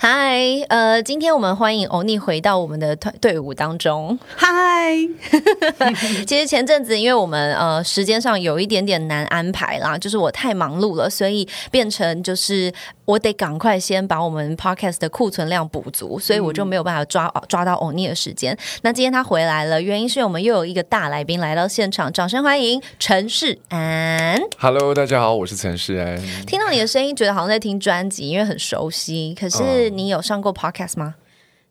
嗨，呃，今天我们欢迎欧尼回到我们的团队伍当中。嗨，其实前阵子因为我们呃时间上有一点点难安排啦，就是我太忙碌了，所以变成就是我得赶快先把我们 podcast 的库存量补足，所以我就没有办法抓抓到欧尼的时间。那今天他回来了，原因是我们又有一个大来宾来到现场，掌声欢迎陈世安。Hello，大家好，我是陈世安。听到你的声音，觉得好像在听专辑，因为很熟悉。可是你有上过 podcast 吗？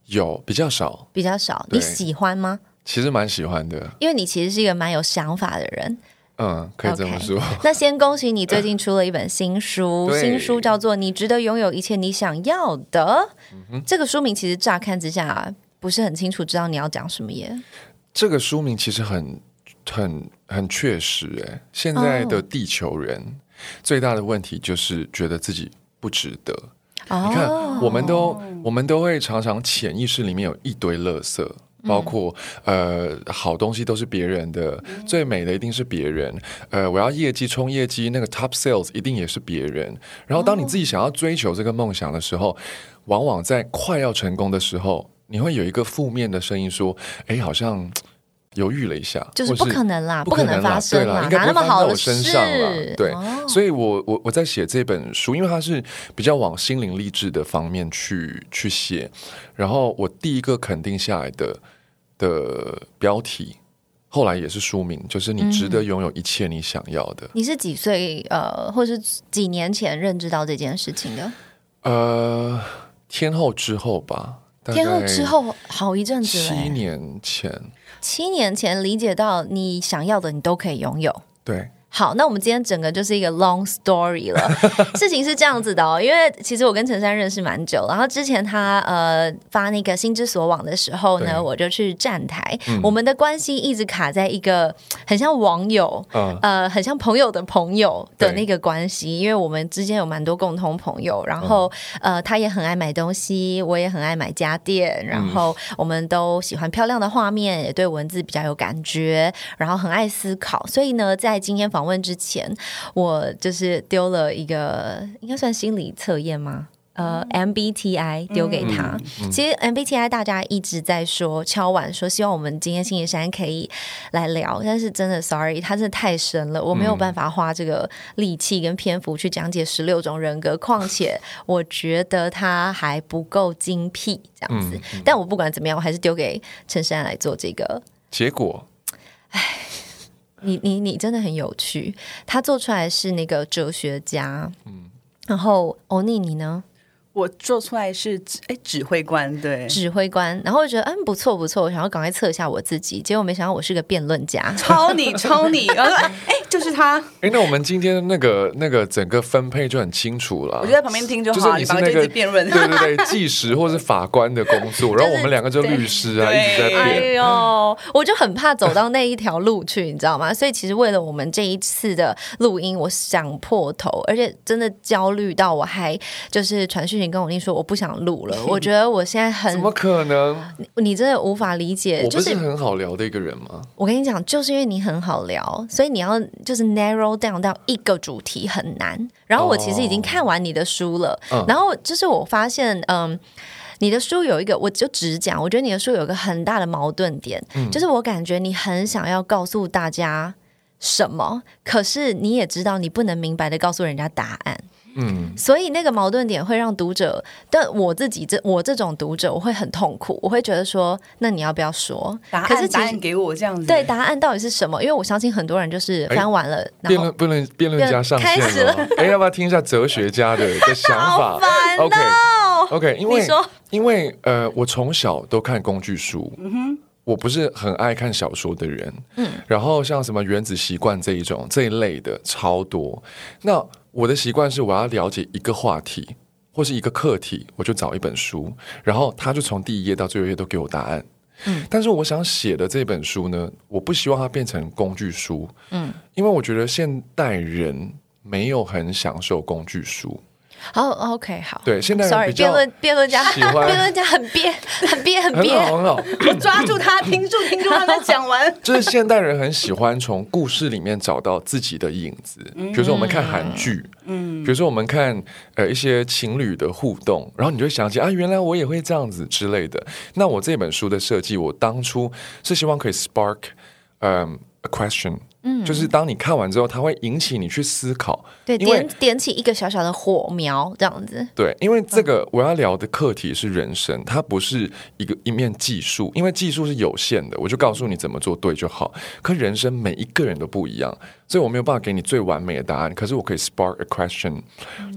有比较少，比较少。你喜欢吗？其实蛮喜欢的。因为你其实是一个蛮有想法的人。嗯，可以这么说。那先恭喜你最近出了一本新书，新书叫做《你值得拥有一切你想要的》。嗯这个书名其实乍看之下不是很清楚，知道你要讲什么耶。这个书名其实很、很、很确实。哎，现在的地球人、最大的问题就是觉得自己不值得。哦你看，我们都我们都会常常潜意识里面有一堆垃圾。包括呃，好东西都是别人的，最美的一定是别人。呃，我要业绩冲业绩，那个 top sales 一定也是别人。然后，当你自己想要追求这个梦想的时候，往往在快要成功的时候，你会有一个负面的声音说：“哎，好像嘖犹豫了一下，就是不可能啦，不可能发生对啦，应哪那么该不会发生好的在我身上啦事？对，哦所以我我我在写这本书，因为它是比较往心灵励志的方面去去写，然后我第一个肯定下来的的标题，后来也是书名，就是你值嗯得拥有一切你想要的。你是几岁呃，或是几年前认知到这件事情的？呃，天后之后吧，天后之后好一阵子七年前，七年前理解到你想要的你都可以拥有。对，好，那我们今天整个就是一个 long story 了。事情是这样子的哦，因为其实我跟陈珊认识蛮久，然后之前他呃发那个心之所往的时候呢，我就去站台，我们的关系一直卡在一个很像网友。嗯，呃，很像朋友的朋友的那个关系，因为我们之间有蛮多共同朋友，然后、呃，他也很爱买东西，我也很爱买家电，然后我们都喜欢漂亮的画面，也对文字比较有感觉，然后很爱思考，所以呢，在今天访问之前，我就是丢了一个应该算心理测验吗？呃，MBTI 丢给他。其实 MBTI 大家一直在说敲碗说，希望我们今天星期三可以来聊，但是真的 sorry，它真的太深了，我没有办法花这个力气跟篇幅去讲解十六种人格，况且 我觉得它还不够精辟这样子。但我不管怎么样，我还是丢给陈珊来做这个结果你你你真的很有趣，他做出来是那个哲学家，嗯，然后欧尼你呢，我做出来是指哎指挥官，对，指挥官，然后我觉得嗯不错不错，我想要赶快测一下我自己，结果没想到我是个辩论家，超你 超你，然后说哎哎就是他，哎，那我们今天那个那个整个分配就很清楚了。我就在旁边听就就是好，反正就你是那个辩论。对对对，计时或是法官的工作，然后我们两个就律师啊，一直在哎辩。呦，我就很怕走到那一条路去，你知道吗？所以其实为了我们这一次的录音，我想破头，而且真的焦虑到我还就是传讯息跟我弟说我不想录了。我觉得我现在很怎，么可能？你真的无法理解，我不就是是很好聊的一个人吗？我跟你讲，就是因为你很好聊，所以你要就是 narrow down 到一个主题很难。然后我其实已经看完你的书了，嗯然后就是我发现，嗯。你的书有一个，我就只讲，我觉得你的书有一个很大的矛盾点，就是我感觉你很想要告诉大家什么，可是你也知道你不能明白的告诉人家答案，嗯，所以那个矛盾点会让读者，但我自己这我这种读者，我会很痛苦，我会觉得说，那你要不要说？答案可是答案给我这样子，对，答案到底是什么？因为我相信很多人就是翻完了，然后辩论辩论辩论家上线开始了。哎，要不要听一下哲学家的的想法 好烦？OK 哦。OK，因为因为呃，我从小都看工具书，我不是很爱看小说的人，嗯，然后像什么原子习惯这一种这一类的超多。那我的习惯是我要了解一个话题或是一个课题，我就找一本书，然后他就从第一页到最后一页都给我答案。嗯，但是我想写的这本书呢，我不希望它变成工具书，嗯，因为我觉得现代人没有很享受工具书。好，OK，好。对，现代人 Sorry，辩论辩论家，辩论家很憋，很憋，很很憋。好很好，我抓住他，听住，听住，让他讲完。就是现代人很喜欢从故事里面找到自己的影子。比如说我们看韩剧，嗯，比如说我们看呃一些情侣的互动，然后你就会想起啊，原来我也会这样子之类的。那我这本书的设计，我当初是希望可以 spark 嗯、a question，嗯，就是当你看完之后，它会引起你去思考。对，点点起一个小小的火苗，这样子。对，因为这个我要聊的课题是人生，它不是一个一面技术，因为技术是有限的，我就告诉你怎么做对就好。可人生每一个人都不一样，所以我没有办法给你最完美的答案。可是我可以 spark a question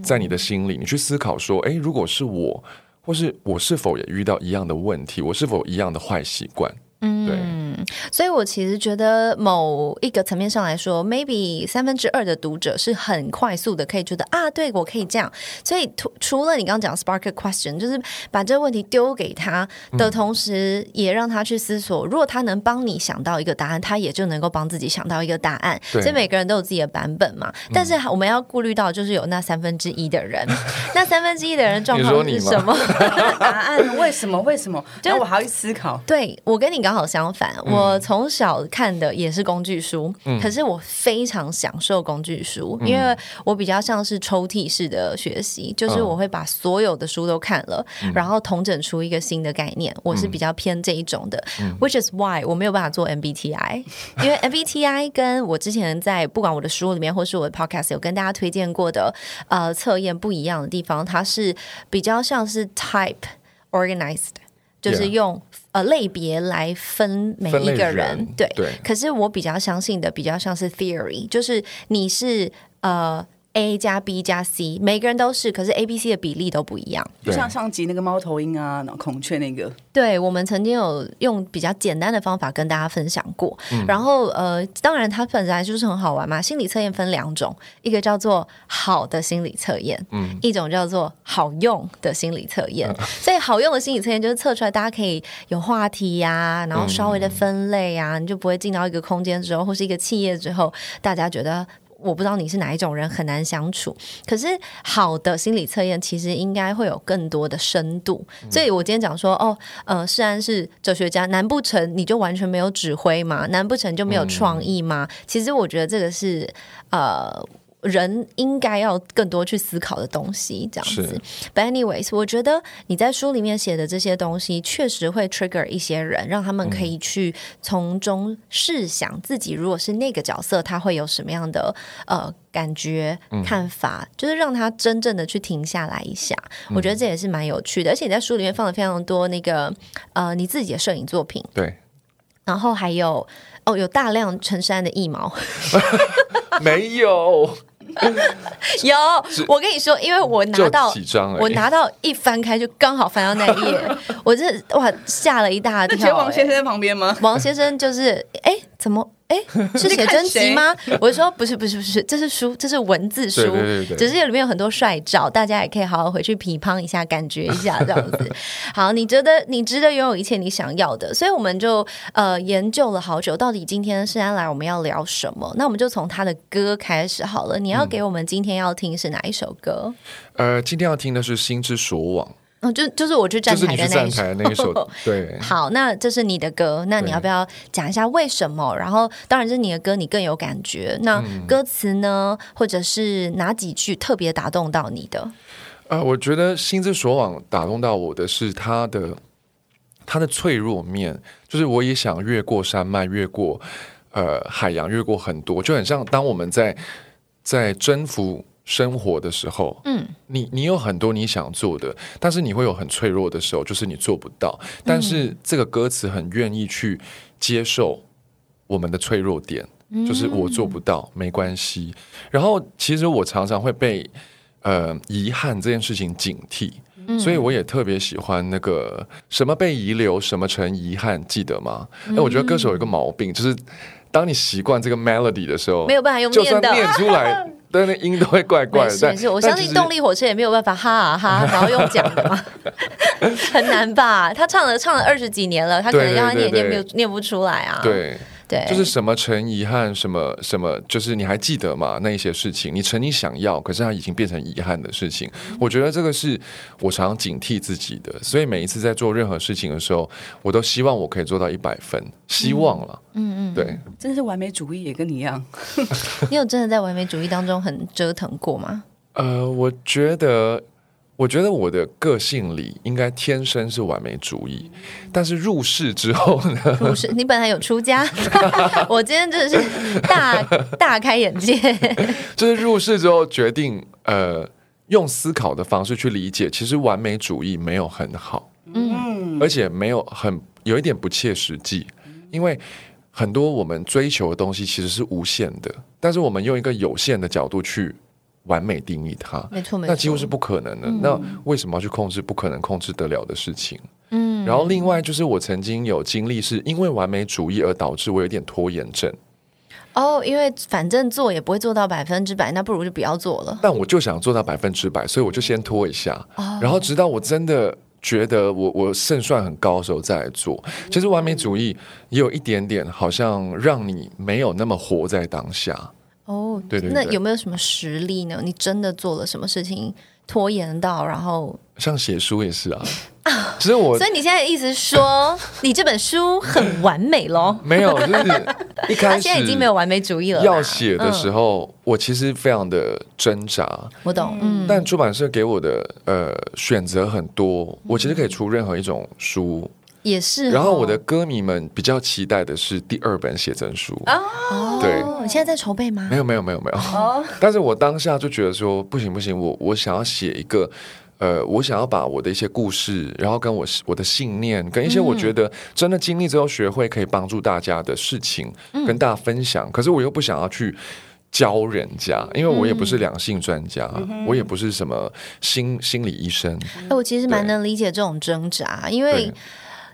在你的心里，你去思考说，哎，如果是我，或是我是否也遇到一样的问题，我是否有一样的坏习惯？嗯，对。所以我其实觉得某一个层面上来说，maybe 三分之二的读者是很快速的可以觉得啊，对我可以这样。所以除除了你刚刚讲 spark a question，就是把这个问题丢给他的同时，也让他去思索。如果他能帮你想到一个答案，他也就能够帮自己想到一个答案。对所以每个人都有自己的版本嘛。但是我们要顾虑到，就是有那三分之一的人，那三分之一的人状况是什么？答案为什么？为什么？就我还要去思考。对我跟你刚好相反，我从小看的也是工具书，可是我非常享受工具书，因为我比较像是抽屉式的学习，就是我会把所有的书都看了，然后统整出一个新的概念。我是比较偏这一种的、w h i c h is why 我没有办法做 MBTI，因为 MBTI 跟我之前在不管我的书里面或是我的 podcast 有跟大家推荐过的呃测验不一样的地方，它是比较像是 type organized。就是用呃类别来分每一个人，人对。对可是我比较相信的比较像是 theory，就是你是呃 A 加 B 加 C，每个人都是，可是 A、B、C 的比例都不一样。就像上集那个猫头鹰啊，然后孔雀那个，对，我们曾经有用比较简单的方法跟大家分享过。嗯然后呃，当然它本来就是很好玩嘛。心理测验分两种，一个叫做好的心理测验，嗯一种叫做好用的心理测验。所以好用的心理测验就是测出来大家可以有话题呀、然后稍微的分类呀、你就不会进到一个空间之后或是一个企业之后，大家觉得。我不知道你是哪一种人，很难相处。可是好的心理测验其实应该会有更多的深度，所以我今天讲说，哦，呃，虽然是哲学家，难不成你就完全没有指挥吗？难不成就没有创意吗？其实我觉得这个是呃。人应该要更多去思考的东西，这样子。But anyways，我觉得你在书里面写的这些东西，确实会 trigger 一些人，让他们可以去从中试想自己如果是那个角色，他会有什么样的呃感觉、看法，就是让他真正的去停下来一下。我觉得这也是蛮有趣的，而且你在书里面放了非常多那个呃你自己的摄影作品，对，然后还有哦有大量陈山的腋毛。没有，有，我跟你说，因为我拿到几张我拿到一翻开就刚好翻到那一页，我这哇吓了一大那跳、欸王先生在旁边吗？王先生就是哎，怎么哎 是写真集吗？我说不是不是不是，这是书，这是文字书，对对对对只是里面有很多帅照，大家也可以好好回去批判一下，感觉一下这样子。好，你觉得你值得拥有一切你想要的，所以我们就呃研究了好久，到底今天是安来我们要聊什么？那我们就从他的歌开始好了。你要给我们今天要听是哪一首歌？呃，今天要听的是《心之所往嗯，就就是我去》，站台的那一首。台的那一首，对。好，那这是你的歌，那你要不要讲一下为什么？然后，当然是你的歌，你更有感觉。那嗯歌词呢，或者是哪几句特别打动到你的？呃，我觉得《心之所往》打动到我的是他的他的脆弱面，就是我也想越过山脉，越过呃海洋，越过很多，就很像当我们在在征服生活的时候，嗯，你你有很多你想做的，但是你会有很脆弱的时候，就是你做不到。但是这个歌词很愿意去接受我们的脆弱点，就是我做不到，没关系。然后其实我常常会被呃遗憾这件事情警惕。所以我也特别喜欢那个什么被遗留，什么成遗憾，记得吗？哎、我觉得歌手有一个毛病，就是当你习惯这个 melody 的时候，没有办法用就算念出来，但那音都会怪怪的。但没事没事，我相信动力火车也没有办法哈啊哈，然后用讲的嘛，很难吧？他唱了唱了二十几年了，他可能让他念对念不念不出来啊。对，对，就是什么成遗憾，什么什么，就是你还记得吗？那一些事情，你曾经想要，可是它已经变成遗憾的事情。我觉得这个是我常常警惕自己的，所以每一次在做任何事情的时候，我都希望我可以做到一百分，希望了。嗯嗯，对，真的是完美主义，也跟你一样。你有真的在完美主义当中很折腾过吗？呃，我觉得。我觉得我的个性里应该天生是完美主义，但是入世之后呢？入世，你本来有出家，我今天真的是大大开眼界。就是入世之后决定，呃，用思考的方式去理解，其实完美主义没有很好，嗯，而且没有很有一点不切实际，因为很多我们追求的东西其实是无限的，但是我们用一个有限的角度去。完美定义它，没错，没错，那几乎是不可能的。那为什么要去控制不可能控制得了的事情？嗯，然后另外就是我曾经有经历，是因为完美主义而导致我有点拖延症。哦，因为反正做也不会做到百分之百，那不如就不要做了。但我就想做到百分之百，所以我就先拖一下，然后直到我真的觉得我我胜算很高的时候再来做。其实完美主义也有一点点，好像让你没有那么活在当下。哦，对对，那有没有什么实例呢？你真的做了什么事情拖延到，然后像写书也是啊。其实我，所以你现在意思说，你这本书很完美喽？没有，就是 一开始现在已经没有完美主义了。要写的时候，我其实非常的挣扎。我懂，嗯。但出版社给我的呃选择很多，我其实可以出任何一种书。也是，然后我的歌迷们比较期待的是第二本写真书哦。对，你现在在筹备吗？没有，没有，没有，没有。哦，但是我当下就觉得说不行，不行，我我想要写一个，呃，我想要把我的一些故事，然后跟我我的信念，跟一些我觉得真的经历之后学会可以帮助大家的事情，跟大家分享。可是我又不想要去教人家，因为我也不是两性专家，我也不是什么心心理医生。哎我其实蛮能理解这种挣扎，因为。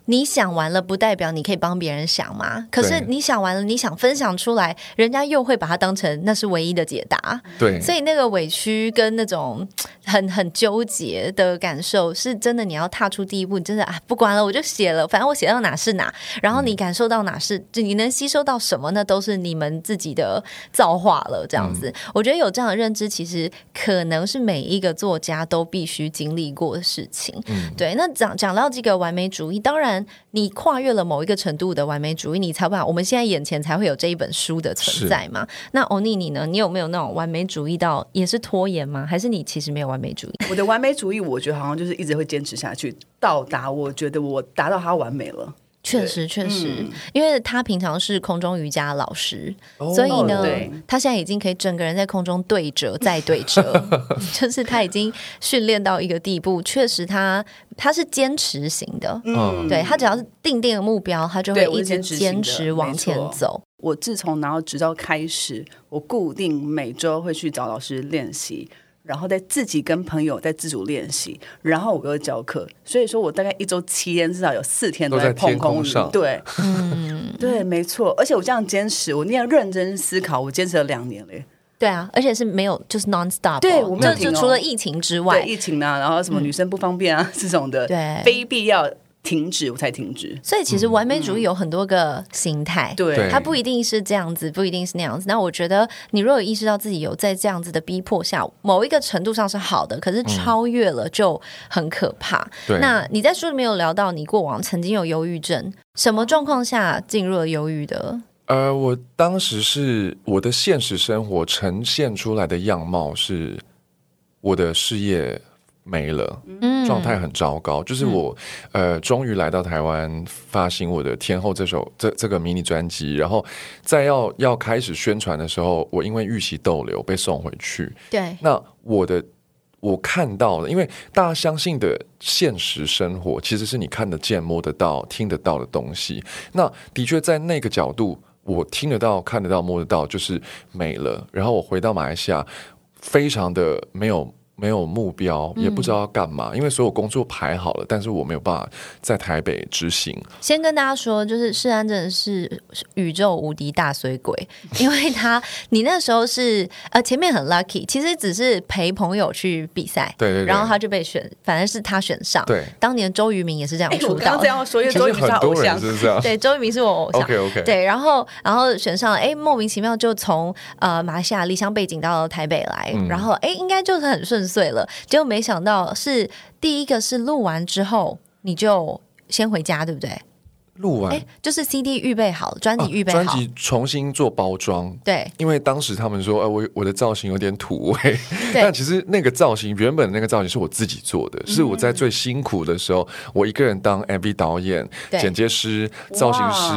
你想完了，不代表你可以帮别人想嘛？可是你想完了，你想分享出来，人家又会把它当成那是唯一的解答。对，所以那个委屈跟那种很很纠结的感受，是真的。你要踏出第一步，你真的啊，不管了，我就写了，反正我写到哪是哪。然后你感受到哪是，就你能吸收到什么，那都是你们自己的造化了。这样子，我觉得有这样的认知，其实可能是每一个作家都必须经历过的事情。嗯，对。那讲讲到这个完美主义，当然。你跨越了某一个程度的完美主义，你才把我们现在眼前才会有这一本书的存在嘛？那欧尼你呢？你有没有那种完美主义到也是拖延吗？还是你其实没有完美主义？我的完美主义，我觉得好像就是一直会坚持下去，到达我觉得我达到它完美了。确实，确实，因为他平常是空中瑜伽老师，所以呢，他现在已经可以整个人在空中对折再对折，就是他已经训练到一个地步。确实，他他是坚持型的，嗯，对他只要是定定的目标，他就会一直坚持往前走。我自从拿到执照开始，我固定每周会去找老师练习。然后再自己跟朋友在自主练习，然后我又教课，所以说我大概一周七天至少有四天都在碰空上。对，嗯，对，没错。而且我这样坚持，我那样认真思考，我坚持了两年嘞。对啊，而且是没有就是 non stop。对，我们就除了疫情之外，疫情啊，然后什么女生不方便啊这种的，对，非必要。停止，我才停止。所以其实完美主义有很多个心态，对，它不一定是这样子，不一定是那样子。那我觉得，你如果有意识到自己有在这样子的逼迫下，某一个程度上是好的，可是超越了就很可怕。那你在书里面有聊到，你过往曾经有忧郁症，什么状况下进入了忧郁的？呃，我当时是我的现实生活呈现出来的样貌是我的事业。没了，状态很糟糕。就是我，呃，终于来到台湾发行我的《天后》这首这这个迷你专辑，然后在要要开始宣传的时候，我因为预期逗留被送回去。对，那我的我看到了，因为大家相信的现实生活其实是你看得见、摸得到、听得到的东西。那的确在那个角度，我听得到、看得到、摸得到，就是没了。然后我回到马来西亚，非常的没有。没有目标，也不知道要干嘛，因为所有工作排好了，但是我没有办法在台北执行。先跟大家说，就是世安真的是宇宙无敌大水鬼，因为他你那时候是呃前面很 lucky，其实只是陪朋友去比赛，对对对然后他就被选，反正是他选上。对当年周渝民也是这样出道的。刚刚这样说，因为周渝民是偶像，是这样。对，周渝民是我偶像。OK OK，对，然后然后选上了，哎，莫名其妙就从呃马来西亚离乡背景到了台北来，嗯然后哎，应该就是很顺遂了。结果没想到是第一个是录完之后你就先回家，对不对？录完。哎，就是 CD 预备好，专辑预备好，专辑重新做包装。对。因为当时他们说，呃，我我的造型有点土味，对。但其实那个造型原本那个造型是我自己做的，是我在最辛苦的时候，我一个人当 MV 导演、剪接师、造型师，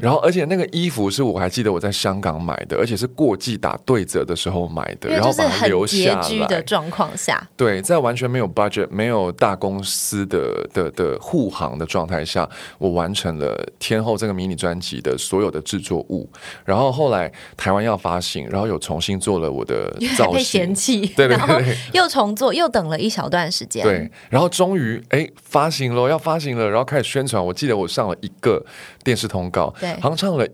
然后而且那个衣服是我还记得我在香港买的，而且是过季打对折的时候买的，然后把它留下的。状况下，对，在完全没有 budget、没有大公司的的的护航的状态下，我完成了天后这个迷你专辑的所有的制作物。然后后来台湾要发行，然后又重新做了我的造被嫌。弃，对对对又重做，又等了一小段时间，对，然后终于哎发行了，要发行了，然后开始宣传。我记得我上了一个电视通告，对好像唱了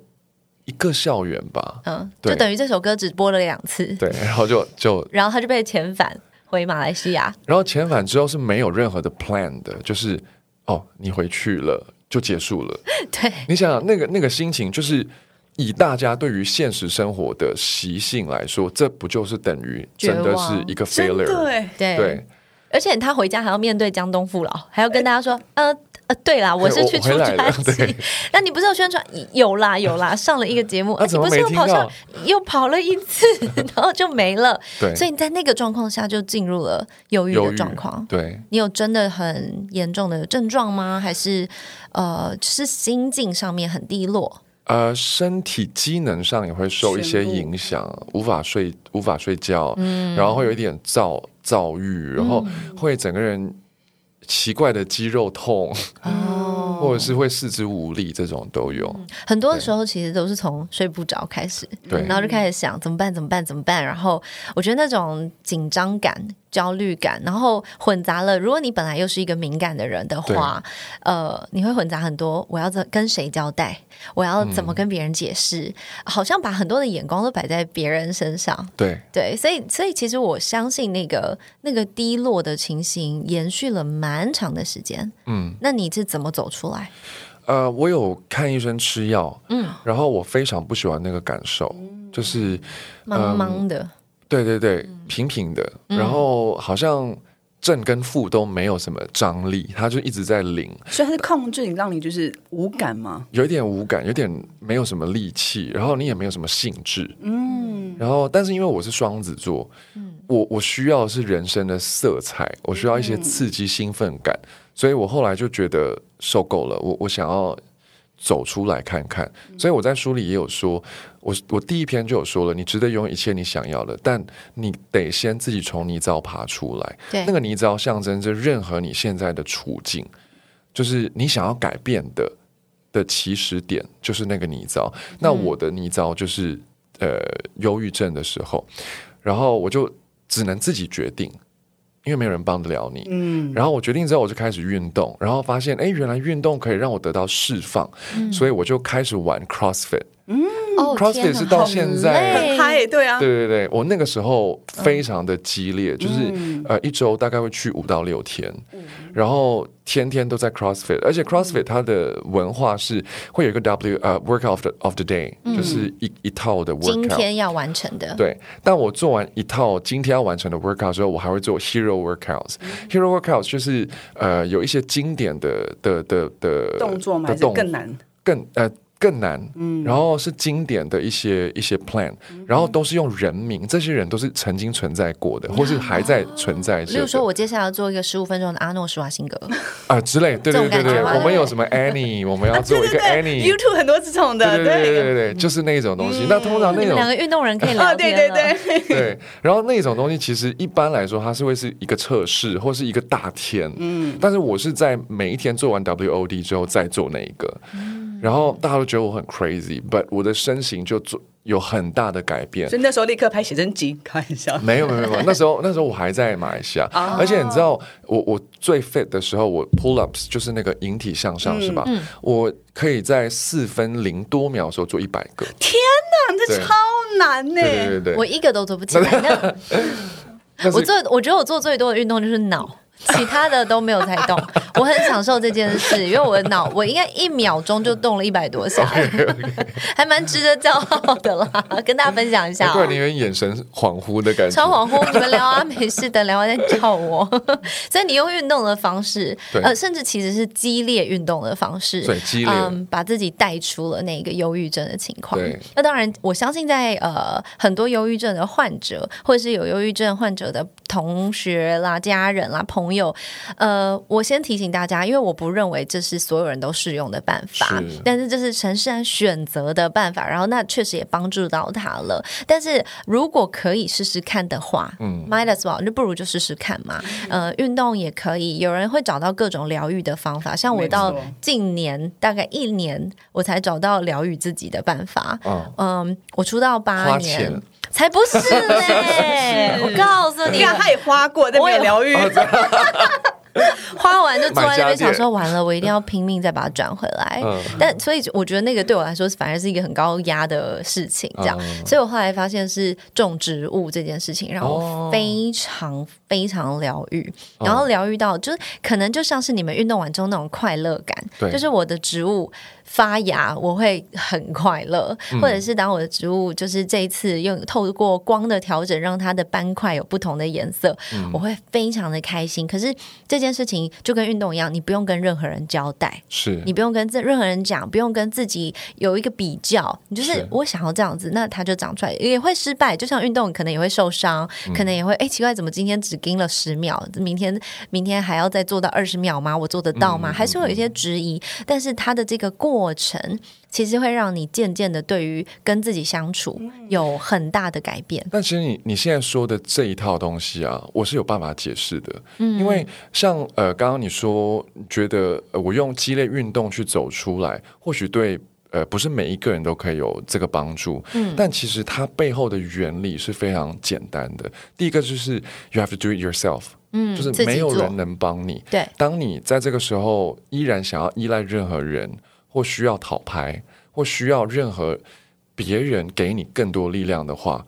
一个校园吧，嗯，就等于这首歌只播了两次，对，然后就 就然后他就被遣返回马来西亚，然后遣返之后是没有任何的 plan 的，就是哦，你回去了就结束了。对你想想那个那个心情，就是以大家对于现实生活的习性来说，这不就是等于真的是一个 failure？对对，而且他回家还要面对江东父老，还要跟大家说，呃呃，对啦，我是去出我回来了专辑，那你不是有宣传？有啦有啦，上了一个节目，啊怎么你不是又跑上又跑了一次，然后就没了。对所以你在那个状况下就进入了忧郁的状况。对，你有真的很严重的症状吗？还是呃，是心境上面很低落？呃，身体机能上也会受一些影响，无法睡，无法睡觉，嗯然后会有一点躁躁郁，然后会整个人奇怪的肌肉痛，哦，或者是会四肢无力，这种都有。很多的时候其实都是从睡不着开始，对然后就开始想怎么办，怎么办，怎么办。然后我觉得那种紧张感、焦虑感，然后混杂了。如果你本来又是一个敏感的人的话，呃，你会混杂很多。我要怎跟谁交代？我要怎么跟别人解释？好像把很多的眼光都摆在别人身上。对，对，所以所以其实我相信那个那个低落的情形延续了蛮长的时间。嗯，那你是怎么走出来？呃，我有看医生吃药，嗯，然后我非常不喜欢那个感受，就是茫茫的，对对对，嗯。平平的，然后好像正跟负都没有什么张力，它就一直在零，所以它是控制你，让你就是无感吗？有一点无感，有点没有什么力气，然后你也没有什么兴致，嗯，然后但是因为我是双子座，嗯。我我需要的是人生的色彩，我需要一些刺激兴奋感，所以我后来就觉得受够了，我我想要。走出来看看，所以我在书里也有说，我我第一篇就有说了，你值得拥有一切你想要的，但你得先自己从泥沼爬出来。对。那个泥沼象征着任何你现在的处境，就是你想要改变的的起始点，就是那个泥沼。那我的泥沼就是呃忧郁症的时候，然后我就只能自己决定。因为没有人帮得了你，嗯，然后我决定之后，我就开始运动，然后发现，哎，原来运动可以让我得到释放，所以我就开始玩 CrossFit，哦 CrossFit 是到现在很嗨，对啊，对对对，我那个时候非常的激烈，就是、呃一周大概会去五到六天，然后天天都在 CrossFit，而且 CrossFit 它的文化是会有一个 W 呃 workout of the of the day，、就是一一套的 workout。天要完成的，对，但我做完一套今天要完成的 workout 之后，我还会做 hero workouts。hero workouts 就是呃有一些经典的的的的动作嘛？还是的动更难？更呃更难，然后是经典的一些一些 plan，、然后都是用人名，这些人都是曾经存在过的，或是还在存在着例如说，我接下来要做一个十五分钟的阿诺施瓦辛格，啊之类，对这种对对对，感觉我们有什么 Annie，我们要做一个 Annie，YouTube 很多这种的，对对对对对。对，就是那种东西。那通常那种两个运动人可以聊啊，对。对对，对，然后那种东西其实一般来说，它是会是一个测试或是一个大天，嗯，但是我是在每一天做完 WOD 之后再做那一个，然后大家都觉得我很 crazy，but 我的身形就做有很大的改变所。以那时候立刻拍写真集，开玩笑。没有没有没有，那时候那时候我还在马来西亚，而且你知道我我最 fit 的时候，我 pull ups 就是那个引体向上、是吧？我可以在四分零多秒的时候做一百个，天哪，这超难呢、对对对对，我一个都做不起来。我做，我觉得我做最多的运动就是脑。其他的都没有在动，我很享受这件事，因为我的脑，我应该一秒钟就动了一百多下，还蛮值得骄傲的啦，跟大家分享一下、哦难怪你。有点眼神恍惚的感觉，超恍惚，你们聊啊，没事的，聊完再叫我。所以你用运动的方式，呃，甚至其实是激烈运动的方式，对激烈嗯，把自己带出了那个忧郁症的情况对。那当然，我相信在呃很多忧郁症的患者，或者是有忧郁症患者的同学啦、家人啦、朋友，呃，我先提醒大家，因为我不认为这是所有人都适用的办法是，但是这是陈世安选择的办法，然后那确实也帮助到他了。但是如果可以试试看的话，嗯，might as well，那不如就试试看嘛。呃，运动也可以，有人会找到各种疗愈的方法，像我到近年大概一年，我才找到疗愈自己的办法。嗯，嗯，我出道八年钱，才不是嘞！我告诉你你，看他也花过，但没有疗愈。花完就坐在那边想说，完了，我一定要拼命再把它转回来。嗯但所以我觉得那个对我来说反而是一个很高压的事情，这样。嗯所以我后来发现是种植物这件事情让哦我非常非常疗愈，然后疗愈到就是可能就像是你们运动完之后那种快乐感，就是我的植物。发芽我会很快乐，嗯或者是当我的植物就是这一次用透过光的调整，让它的斑块有不同的颜色，嗯我会非常的开心。可是这件事情就跟运动一样，你不用跟任何人交代，是你不用跟任何人讲，不用跟自己有一个比较，你就是是我想要这样子，那它就长出来，也会失败。就像运动，可能也会受伤，嗯可能也会哎奇怪，怎么今天只盯了十秒，明天明天还要再做到二十秒吗？我做得到嗯吗？还是会有一些质疑，但是它的这个过程。其实会让你渐渐的对于跟自己相处有很大的改变。但其实你你现在说的这一套东西啊，我是有办法解释的，嗯，因为像呃，刚刚你说觉得、呃、我用激烈运动去走出来，或许对。呃，不是每一个人都可以有这个帮助，嗯，但其实它背后的原理是非常简单的。第一个就是 you have to do it yourself，嗯，就是没有人能帮你。对，当你在这个时候依然想要依赖任何人，或需要讨牌，或需要任何别人给你更多力量的话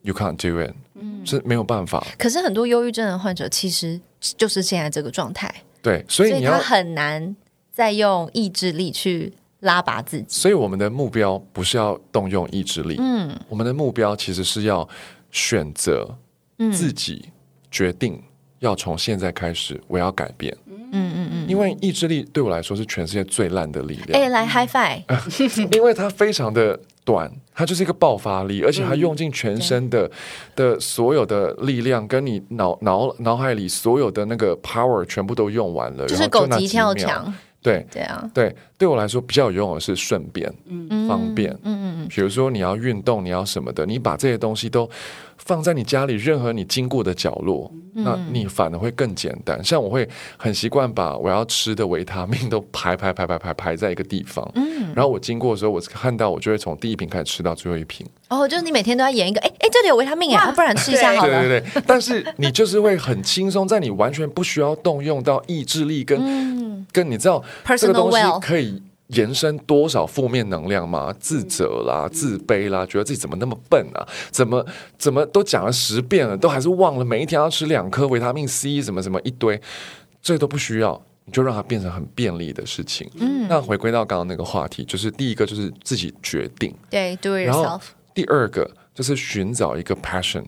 ，you can't do it，嗯、是没有办法。可是很多忧郁症的患者其实就是现在这个状态，对，所以他你要，很难再用意志力去拉拔自己。所以我们的目标不是要动用意志力，嗯，我们的目标其实是要选择自己决定要从现在开始，我要改变。嗯嗯嗯，因为意志力对我来说是全世界最烂的力量。哎，来 high five！因为它非常的短，它就是一个爆发力，而且它用尽全身的、的所有的力量，跟你脑脑脑海里所有的那个 power 全部都用完了，就是狗急跳。墙，对对啊，对，对我来说比较有用的是顺便、嗯方便。嗯嗯嗯，比如说你要运动，你要什么的，你把这些东西都放在你家里任何你经过的角落，那你反而会更简单。像我会很习惯把我要吃的维他命都排排排排排排在一个地方，嗯，然后我经过的时候，我看到我就会从第一瓶开始吃到最后一瓶。哦，就是你每天都要演一个，哎哎，这里有维他命哎，啊不然吃一下好了。对对对，但是你就是会很轻松，在你完全不需要动用到意志力跟、跟你知道这个 Personal 东西 well 可以延伸多少负面能量吗？自责啦、自卑啦，觉得自己怎么那么笨啊？怎么怎么都讲了十遍了，都还是忘了每一天要吃两颗维他命 C，什么什么一堆，这都不需要。你就让它变成很便利的事情。嗯，那回归到刚刚那个话题，就是第一个就是自己决定，对，do it 然后 yourself。第二个就是寻找一个 passion。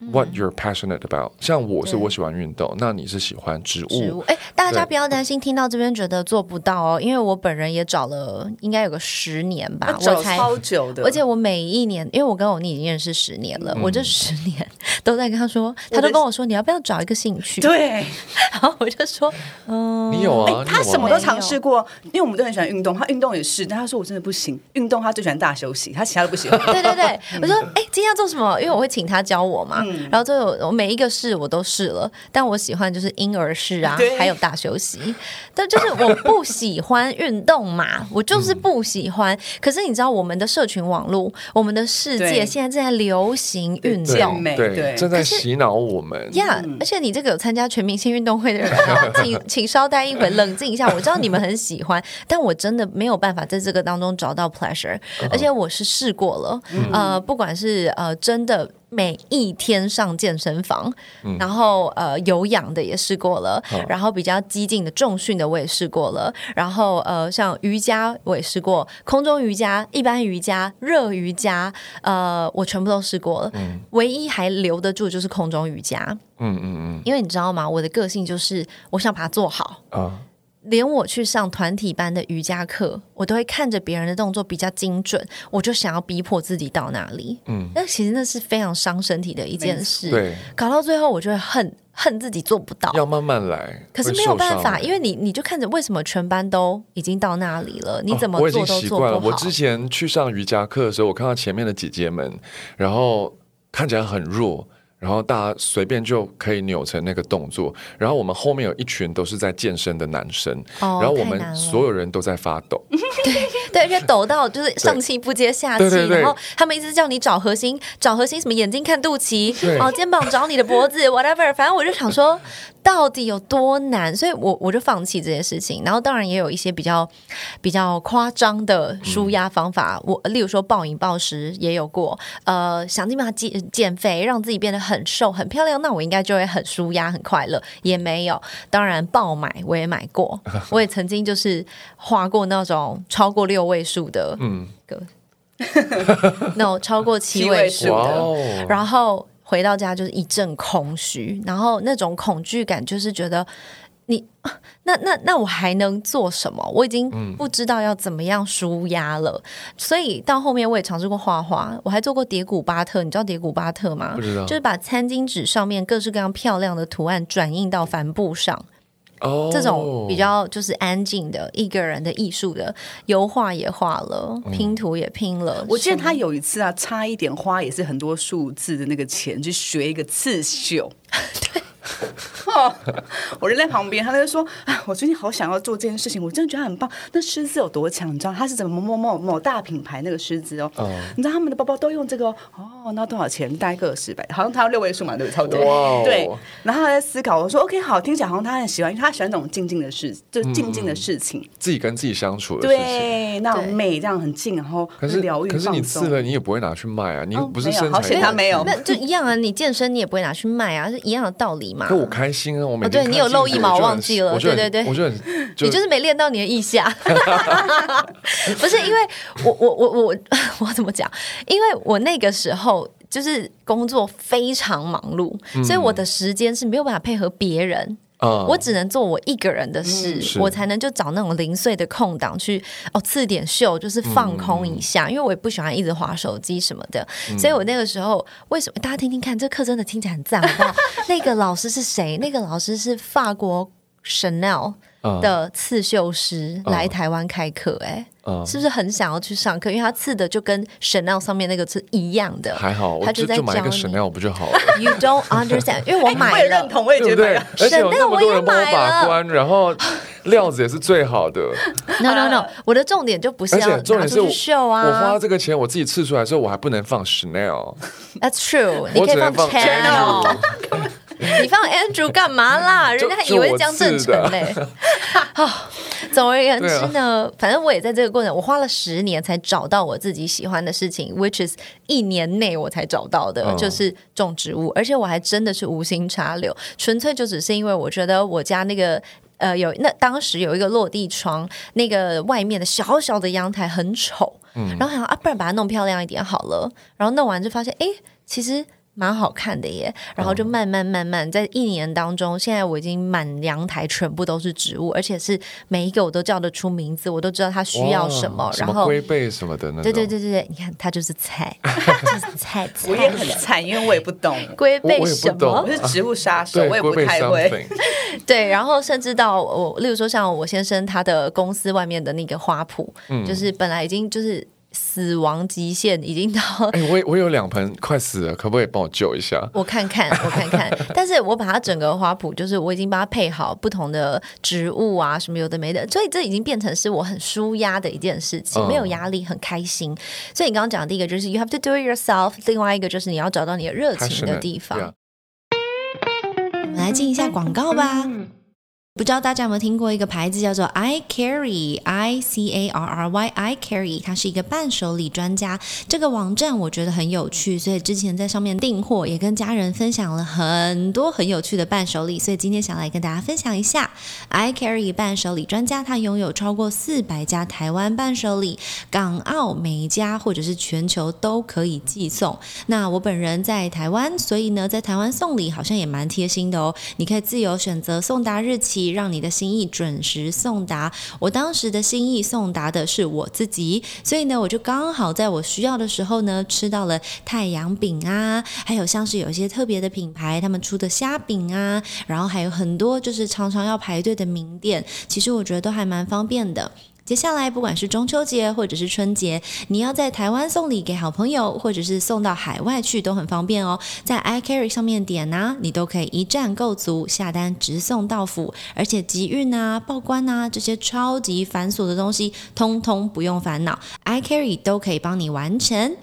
What you're passionate about？像我是我喜欢运动，那你是喜欢植物植物，哎，大家不要担心，听到这边觉得做不到哦，因为我本人也找了应该有个十年吧，找我才超久的，而且我每一年，因为我跟欧尼已经认识十年了，嗯我这十年 都在跟他说，他都跟我说你要不要找一个兴趣？对，然后我就说，嗯，你有啊？你有啊他什么都尝试过，因为我们都很喜欢运动，他运动也是，但他说我真的不行，运动他最喜欢大休息，他其他都不喜欢。对对对，我说，哎，今天要做什么？因为我会请他教我嘛。然后最后我每一个试我都试了，但我喜欢就是婴儿式啊，还有大休息。但就是我不喜欢运动嘛，我就是不喜欢。可是你知道，我们的社群网络，我们的世界现在正在流行运动。美对，对正在洗脑我们。呀而且你这个有参加全明星运动会的人啊，请请稍待一会，冷静一下。我知道你们很喜欢，但我真的没有办法在这个当中找到 pleasure，而且我是试过了，呃，不管是呃真的。每一天上健身房，然后呃有氧的也试过了，然后比较激进的重训的我也试过了，然后呃像瑜伽我也试过，空中瑜伽、一般瑜伽、热瑜伽，呃我全部都试过了，唯一还留得住就是空中瑜伽。嗯嗯嗯。因为你知道吗？我的个性就是我想把它做好，嗯啊，连我去上团体班的瑜伽课，我都会看着别人的动作比较精准，我就想要逼迫自己到哪里。嗯，那其实那是非常伤身体的一件事。对，搞到最后我就会恨恨自己做不到。要慢慢来。可是没有办法，因为你你就看着为什么全班都已经到那里了，你怎么哦我已经做都做习惯了。不好。我之前去上瑜伽课的时候，我看到前面的姐姐们，然后看起来很弱。然后大家随便就可以扭成那个动作，然后我们后面有一群都是在健身的男生，哦然后我们所有人都在发抖，对，而且抖到就是上气不接下气，对对对。然后他们一直叫你找核心，找核心什么眼睛看肚脐，对。哦肩膀找你的脖子，whatever，反正我就想说到底有多难，所以我我就放弃这件事情。然后当然也有一些比较比较夸张的舒压方法，我例如说暴饮暴食也有过，呃，想尽办法减减肥，让自己变得很瘦很漂亮，那我应该就会很舒压很快乐，也没有。当然爆买我也买过，我也曾经就是花过那种超过六位数的，嗯，个 no 超过七位数的。然后回到家就是一阵空虚，然后那种恐惧感就是觉得你那那那我还能做什么？我已经不知道要怎么样舒压了。所以到后面我也尝试过画画，我还做过叠古巴特。你知道叠古巴特吗？不知道就是把餐巾纸上面各式各样漂亮的图案转印到帆布上。哦，这种比较就是安静的一个人的艺术的油画也画了，拼图也拼了。我记得他有一次啊，差一点花也是很多数字的那个钱去学一个刺绣。对。我人在旁边，他就说：“啊，我最近好想要做这件事情，我真的觉得很棒。那狮子有多强？你知道他是怎么某某某某大品牌那个狮子哦？嗯你知道他们的包包都用这个哦？哦，那多少钱？大概个十百，好像他要六位数嘛，对不对？差不多。对。然后他在思考，我说 OK，好，听起来好像他很喜欢，因为他喜欢这种静静的事，就静静的事情。自己跟自己相处的事情。对，那种美，这样很静，然后可是疗愈可是你放松。刺了，你也不会拿去卖啊，你又不是没有好身材险他没有那就一样啊！你健身你也不会拿去卖啊，是一样的道理嘛。可我开心啊，我对你有露一毛我忘记了对对对我就很就你就是没练到你的腋下，不是因为我我我我 我怎么讲？因为我那个时候就是工作非常忙碌，所以我的时间是没有办法配合别人。啊我只能做我一个人的事，是。我才能就找那种零碎的空档去哦刺点秀，就是放空一下，因为我也不喜欢一直划手机什么的。所以我那个时候为什么大家听听看，这课真的听起来很赞，好不好？那个老师是谁？那个老师是法国 Chanel 嗯。的刺绣师来台湾开课、哎、嗯是不是很想要去上课？因为他刺的就跟 Chanel 上面那个是一样的。还好，我他就在就就买一个 Chanel 不就好了？You don't understand，因为我买了也认。同，我也觉得 买了。？而且有那 Chanel 么多人帮我我也买了把关，然后料子也是最好的，No no no，我的重点就不是而要且重点是我拿出去秀我花啊这个钱我自己刺出来之后，我还不能放 Chanel，，That's true，你可以放我 你放 Andrew 干嘛啦？人家还以为江正成嘞。啊，总而言之啊呢，反正我也在这个过程，我花了十年才找到我自己喜欢的事情，which is 一年内我才找到的，嗯就是种植物，而且我还真的是无心插柳，纯粹就只是因为我觉得我家那个。呃，有那当时有一个落地窗，那个外面的小小的阳台很丑，然后想啊，不然把它弄漂亮一点好了。然后弄完就发现，哎，其实蛮好看的耶。然后就慢慢慢慢在一年当中，现在我已经满阳台全部都是植物，而且是每一个我都叫得出名字，我都知道它需要什么然后，龟背什么的那种，对对对对对，你看它就是菜，就是菜菜。我也很菜，因为我也不懂，龟背什么我？是植物杀手，我也不太会。对，然后甚至到我，例如说像我先生他的公司外面的那个花圃，就是本来已经就是死亡极限已经到哎、我我有两盆快死了，可不可以帮我救一下？我看看，我看看，但是我把它整个花圃，就是我已经把它配好不同的植物啊，什么有的没的，所以这已经变成是我很舒压的一件事情，嗯没有压力，很开心。所以你刚刚讲的第一个就是 you have to do it yourself，另外一个就是你要找到你的热情的地方。yeah 我们来进一下广告吧。不知道大家有没有听过一个牌子叫做 I Carry I C A R R Y I Carry，它是一个伴手礼专家。这个网站我觉得很有趣，所以之前在上面订货，也跟家人分享了很多很有趣的伴手礼。所以今天想来跟大家分享一下 I Carry 伴手礼专家，它拥有超过四百家台湾伴手礼，港澳每一家或者是全球都可以寄送。那我本人在台湾，所以呢，在台湾送礼好像也蛮贴心的哦。你可以自由选择送达日期，让你的心意准时送达。我当时的心意送达的是我自己，所以呢，我就刚好在我需要的时候呢，吃到了太阳饼啊，还有像是有一些特别的品牌他们出的虾饼啊，然后还有很多就是常常要排队的名店，其实我觉得都还蛮方便的。接下来，不管是中秋节或者是春节，你要在台湾送礼给好朋友，或者是送到海外去，都很方便哦。在 iCarry 上面点呐、你都可以一站购足，下单直送到府，而且集运啊、报关啊这些超级繁琐的东西，通通不用烦恼，iCarry 都可以帮你完成。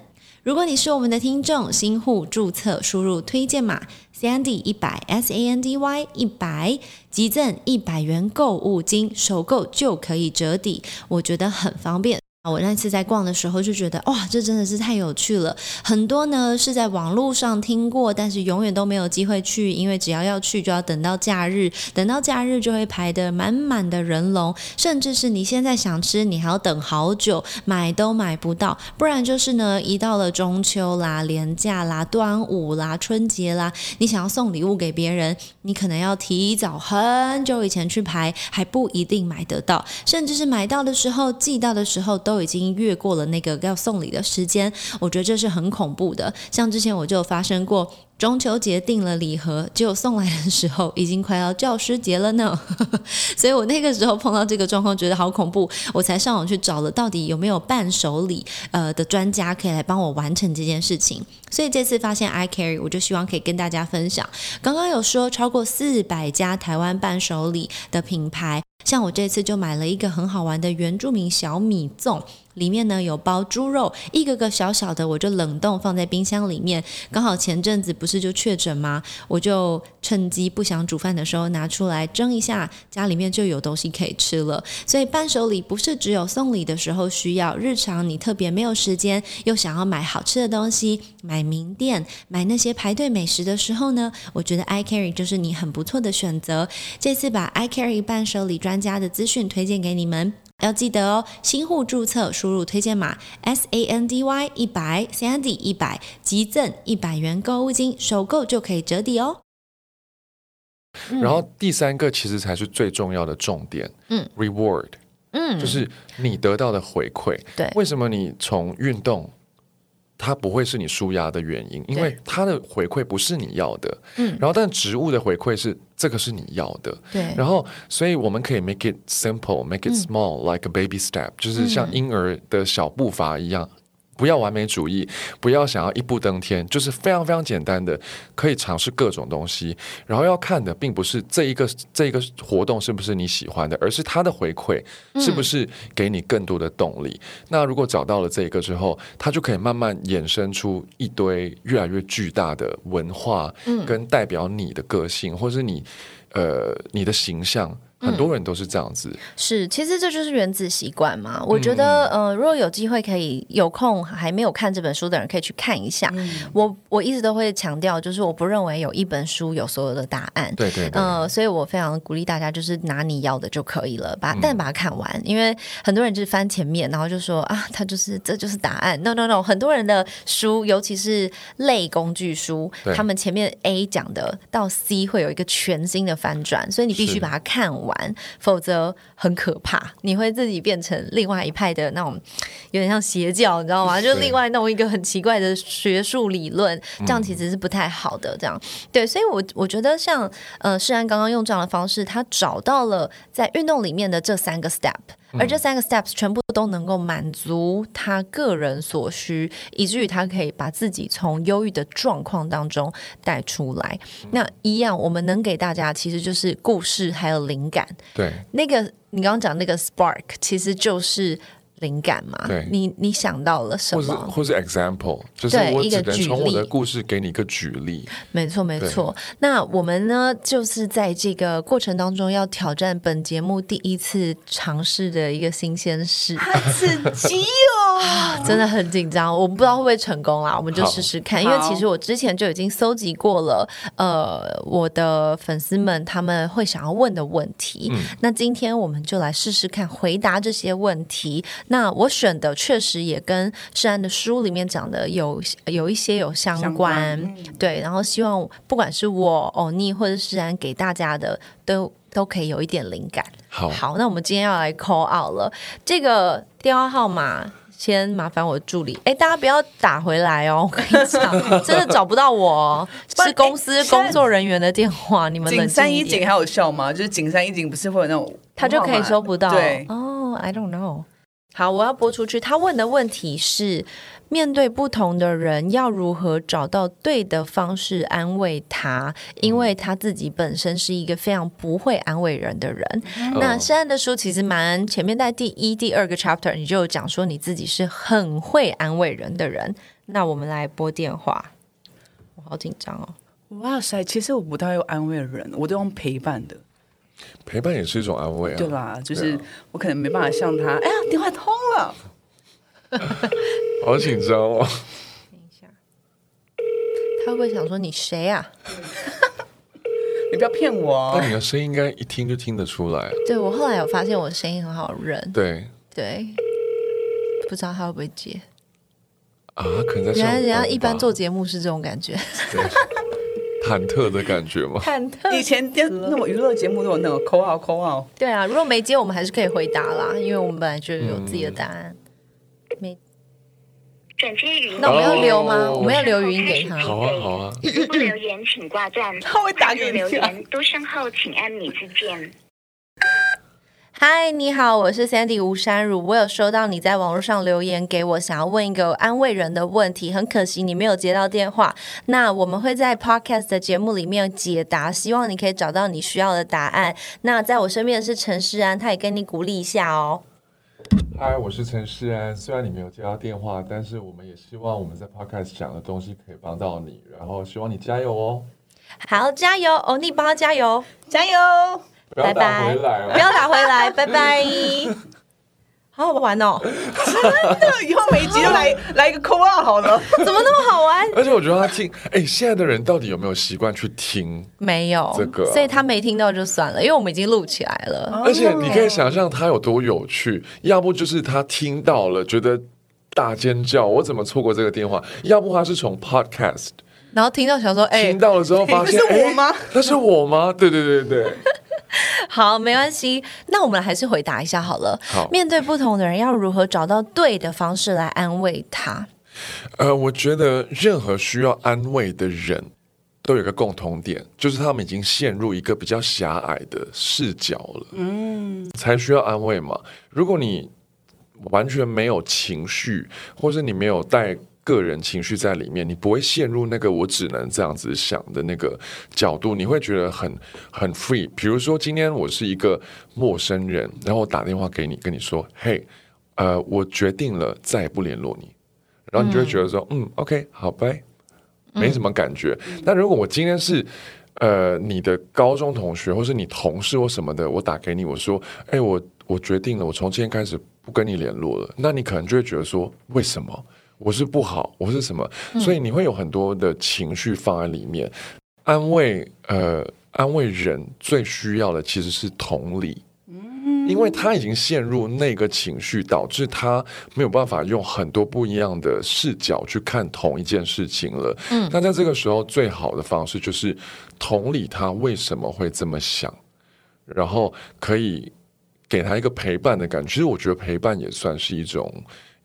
如果你是我们的听众，新户注册，输入推荐码 Sandy 一百 S A N D Y 一百，即赠一百元购物金，首购就可以折抵，我觉得很方便。我那次在逛的时候就觉得，哇，这真的是太有趣了。很多呢是在网络上听过，但是永远都没有机会去，因为只要要去就要等到假日，等到假日就会排得满满的人龙，甚至是你现在想吃，你还要等好久，买都买不到。不然就是呢，一到了中秋啦、连假啦、端午啦、春节啦，你想要送礼物给别人，你可能要提早很久以前去排，还不一定买得到，甚至是买到的时候、寄到的时候都已经越过了那个要送礼的时间。我觉得这是很恐怖的。像之前我就发生过。中秋节订了礼盒，结果送来的时候已经快要教师节了呢，所以我那个时候碰到这个状况，觉得好恐怖，我才上网去找了到底有没有伴手礼呃的专家可以来帮我完成这件事情。所以这次发现 iCarry，我就希望可以跟大家分享。刚刚有说超过四百家台湾伴手礼的品牌，像我这次就买了一个很好玩的原住民小米粽。里面呢有包猪肉，一个个小小的，我就冷冻放在冰箱里面。刚好前阵子不是就确诊吗？我就趁机不想煮饭的时候拿出来蒸一下，家里面就有东西可以吃了。所以伴手礼不是只有送礼的时候需要，日常你特别没有时间，又想要买好吃的东西，买名店，买那些排队美食的时候呢，我觉得 iCarry 就是你很不错的选择。这次把 iCarry 伴手礼专家的资讯推荐给你们。要记得哦，新户注册输入推荐码 S A N D Y 一百 Sandy 一百，即赠一百元购物金，首购就可以折抵哦。然后第三个其实才是最重要的重点，嗯，reward，嗯，就是你得到的回馈。对为什么你从运动，它不会是你舒压的原因？因为它的回馈不是你要的，嗯。然后但植物的回馈是这个是你要的，对，然后所以我们可以 make it simple，make it 嗯。small，like a baby step，、就是像婴儿的小步伐一样。不要完美主义，不要想要一步登天，就是非常非常简单的，可以尝试各种东西。然后要看的并不是这一个这一个活动是不是你喜欢的，而是它的回馈是不是给你更多的动力。那如果找到了这一个之后，它就可以慢慢衍生出一堆越来越巨大的文化，跟代表你的个性，或是你呃你的形象。很多人都是这样子，是，其实这就是原子习惯嘛。我觉得，呃，如果有机会可以有空还没有看这本书的人，可以去看一下。我我一直都会强调，就是我不认为有一本书有所有的答案。对对对，呃，所以我非常鼓励大家，就是拿你要的就可以了，把但把它看完，因为很多人就是翻前面，然后就说啊，他就是这就是答案。No No No，很多人的书，尤其是类工具书，他们前面 A 讲的到 C 会有一个全新的翻转，所以你必须把它看完，否则很可怕，你会自己变成另外一派的那种，有点像邪教，你知道吗？就另外弄一个很奇怪的学术理论，这样其实是不太好的。这样对，所以我我觉得像呃，世安刚刚用这样的方式，他找到了在运动里面的这三个 step。而这三个 steps 全部都能够满足他个人所需，以至于他可以把自己从忧郁的状况当中带出来。那一样，我们能给大家其实就是故事还有灵感。对，那个你刚刚讲那个 spark，其实就是灵感嘛。对你你想到了什或是么？或是 example，就是我对一个只能从我的故事给你一个举例。没错，没错。那我们呢，就是在这个过程当中要挑战本节目第一次尝试的一个新鲜事，刺激哦！真的很紧张。我不知道会不会成功啦，我们就试试看。因为其实我之前就已经搜集过了，呃，我的粉丝们他们会想要问的问题。那今天我们就来试试看回答这些问题。那我选的确实也跟诗安的书里面讲的有有一些有相相关，关对。然后希望不管是我欧尼或者是诗安给大家的，都都可以有一点灵感。好，好，那我们今天要来 call out 了。这个电话号码先麻烦我助理。哎，大家不要打回来哦，我跟你讲，真的找不到我哦，是公司工作人员的电话，你们冷三一点。一景还有效吗？就是景三一警不是会有那种他就可以收不到。对哦、i don't know。好，我要播出去。他问的问题是：面对不同的人，要如何找到对的方式安慰他？因为他自己本身是一个非常不会安慰人的人。那哦现在的书其实蛮前面在第一、第二个 chapter，你就讲说你自己是很会安慰人的人。那我们来拨电话，我好紧张哦。哇塞，其实我不太会安慰人，我都用陪伴的，陪伴也是一种安慰啊。对吧？就是我可能没办法像他，哎呀，电话通了，好紧张哦。等一下，他会不会想说你谁啊？你不要骗我哦那。你的声音应该一听就听得出来。对我后来有发现我的声音很好认，对对，不知道他会不会接。啊，可能在原来人家一般做节目是这种感觉，对忐忑的感觉吗？忐忑以前电那种娱乐节目都有那种扣号扣号，对啊，如果没接，我们还是可以回答啦，因为我们本来就有自己的答案。没，转接语音。那我们要留吗？哦我们要留语音给他。好啊，好啊。如不留言，请挂断。他会打给你留言多声后，请按米字键。嗨，你好，我是 Sandy 吴山如。我有收到你在网络上留言给我，想要问一个安慰人的问题，很可惜你没有接到电话。那我们会在 Podcast 的节目里面解答，希望你可以找到你需要的答案。那在我身边的是陈世安，他也跟你鼓励一下哦。嗨，我是陈世安。虽然你没有接到电话，但是我们也希望我们在 podcast 讲的东西可以帮到你，然后希望你加油哦，好，加油，欧尼帮他加油，加油！不要打拜拜，回来哦。不要打回来，拜拜。好好玩哦，真的以后每一集都来 来一个扣二好了。怎么那么好玩？而且我觉得他听，哎，现在的人到底有没有习惯去听？没有这个啊所以他没听到就算了，因为我们已经录起来了。而且你可以想象他有多有趣，要不就是他听到了觉得大尖叫，我怎么错过这个电话？要不他是从 podcast 然后听到想说，哎、听到了之后发现，那是我吗哎那是我吗？对对对对，好，没关系。那我们还是回答一下好了。好面对不同的人，要如何找到对的方式来安慰他？呃，我觉得任何需要安慰的人。都有一个共同点，就是他们已经陷入一个比较狭隘的视角了，嗯，才需要安慰嘛。如果你完全没有情绪，或是你没有带个人情绪在里面，你不会陷入那个我只能这样子想的那个角度，你会觉得很很 free。比如说今天我是一个陌生人，然后我打电话给你，跟你说，嘿，呃，我决定了再也不联络你，然后你就会觉得说，嗯 o k 好，拜。没什么感觉。那如果我今天是呃你的高中同学，或是你同事或什么的，我打给你，我说，哎，我我决定了，我从今天开始不跟你联络了，那你可能就会觉得说，为什么？我是不好，我是什么？所以你会有很多的情绪放在里面。安慰呃，安慰人最需要的其实是同理。因为他已经陷入那个情绪，导致他没有办法用很多不一样的视角去看同一件事情了。嗯，那在这个时候，最好的方式就是同理他为什么会这么想，然后可以给他一个陪伴的感觉。其实我觉得陪伴也算是一种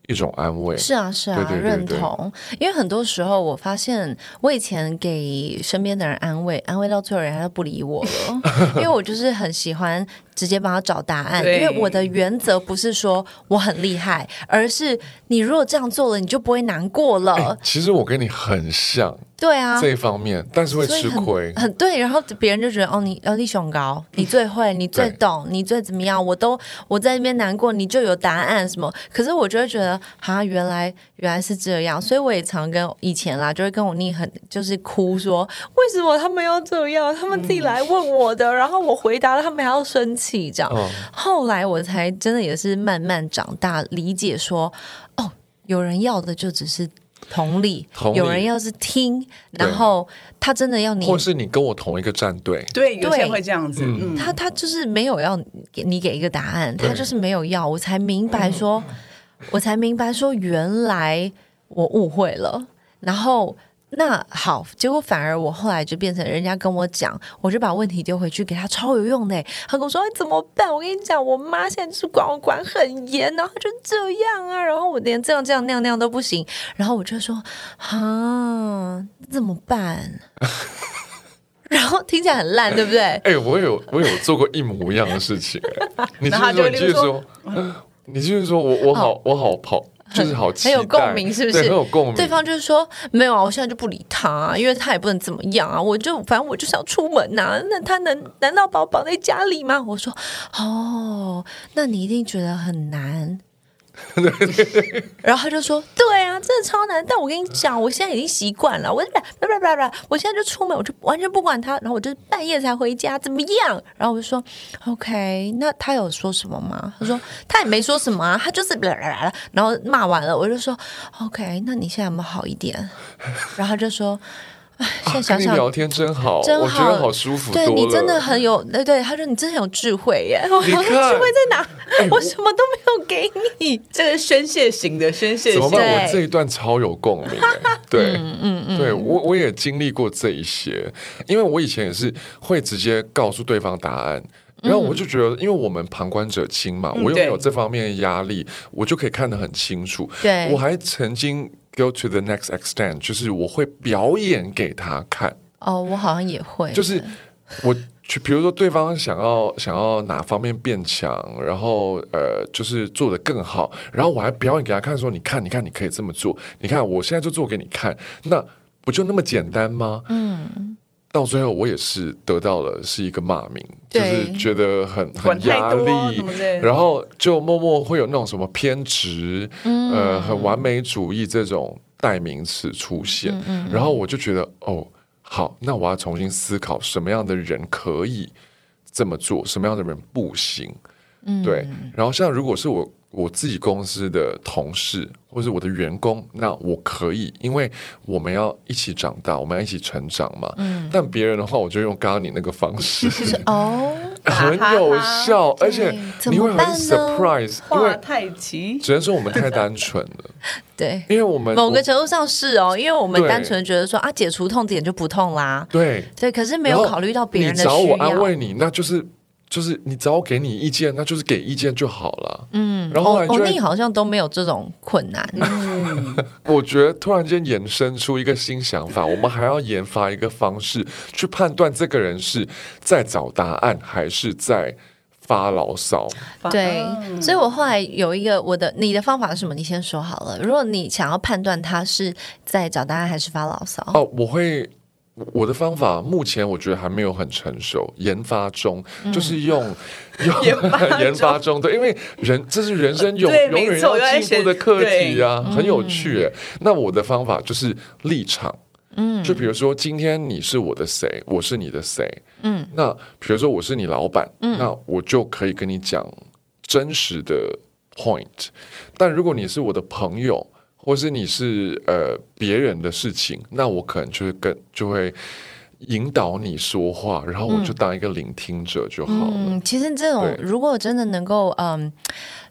一种安慰。是啊，是啊，对对对对认同。因为很多时候，我发现我以前给身边的人安慰，安慰到最后人家都不理我了，因为我就是很喜欢直接帮他找答案。因为我的原则不是说我很厉害，而是你如果这样做了，你就不会难过了。其实我跟你很像对啊，这一方面，但是会吃亏。很对，然后别人就觉得哦，你哦，你雄高，你最会，你最懂，你最怎么样？我都我在那边难过，你就有答案什么？可是我就会觉得，哈，原来原来是这样，所以我也常跟以前啦，就会跟我逆很就是哭说，为什么他们要这样？他们自己来问我的，然后我回答了，他们还要生气这样。嗯，后来我才真的也是慢慢长大，理解说，哦，有人要的就只是同理，同理。有人要是听，然后他真的要你或是你跟我同一个战队，对，有些人会这样子，嗯，他他就是没有要给你给一个答案，他就是没有要，我才明白说，我才明白说，原来我误会了。然后那好，结果反而我后来就变成人家跟我讲，我就把问题丢回去给他，超有用的欸。他跟我说：“哎，怎么办？我跟你讲，我妈现在就是管我管很严，然后她就这样啊，然后我连这样这样那样那样都不行。”然后我就说：“啊，怎么办？”然后听起来很烂，对不对？哎、我有我有做过一模一样的事情、哎你继续说，你继续说，你继续说，我我好我好跑，就是好期待很有共鸣是不是对，很有共鸣。对方就是说没有啊，我现在就不理他、啊，因为他也不能怎么样啊，我就反正我就是要出门呐、那他能难道把我绑在家里吗？我说哦，那你一定觉得很难。然后他就说：“对啊，真的超难。但我跟你讲，我现在已经习惯了。我不不不不不，我现在就出门，我就完全不管他。然后我就半夜才回家，怎么样？然后我就说：OK，那他有说什么吗？他说他也没说什么啊，他就是然后骂完了，我就说 OK，那你现在有没有好一点？然后他就说：现在啊想想跟你聊天真好，真我觉得好舒服。对你真的很有，对对，他说你真的很有智慧耶。我说你看智慧在哪？我什么都没有给你。这个宣泄型的宣泄型怎么办？我这一段超有共鸣、哎对，嗯嗯对我我也经历过这一些，因为我以前也是会直接告诉对方答案。然后我就觉得，因为我们旁观者清嘛，我又没有这方面的压力，我就可以看得很清楚。对我还曾经 go to the next extent，就是我会表演给他看，哦，我好像也会，就是我去，比如说对方想要想要哪方面变强，然后呃，就是做得更好，然后我还表演给他看，说你看，你看，你可以这么做，你看我现在就做给你看，那不就那么简单吗？嗯，到最后我也是得到了是一个骂名，就是觉得很很压力然后就默默会有那种什么偏执，嗯呃，很完美主义这种代名词出现，嗯。然后我就觉得哦，好，那我要重新思考什么样的人可以这么做，什么样的人不行，嗯。对。然后像如果是我我自己公司的同事或是我的员工，那我可以，因为我们要一起长大，我们要一起成长嘛。嗯。但别人的话，我就用刚刚你那个方式，就是哦，很有效，而且怎你会很么办呢？surprise，因太极，只能说我们太单纯了，对。因为我们某个程度上是哦，因为我们单纯觉得说啊，解除痛点就不痛啦，对。对，可是没有考虑到别人的需你找我安。慰你，那就是就是你只要给你意见，那就是给意见就好了。嗯，然后后来就会欧尼好像都没有这种困难。我觉得突然间衍生出一个新想法，我们还要研发一个方式去判断这个人是在找答案还是在发牢骚。对，嗯所以我后来有一个我的你的方法是什么？你先说好了。如果你想要判断他是在找答案还是发牢骚，哦，我会。我的方法目前我觉得还没有很成熟，研发中，就是用 研发中。对，因为人这是人生永永远要进步的课题啊，很有趣嗯。那我的方法就是立场，嗯，就比如说今天你是我的谁，我是你的谁，嗯，那比如说我是你老板，嗯，那我就可以跟你讲真实的 point，但如果你是我的朋友，或是你是呃别人的事情，那我可能就会跟就会引导你说话，然后我就当一个聆听者就好了。嗯，其实这种如果真的能够嗯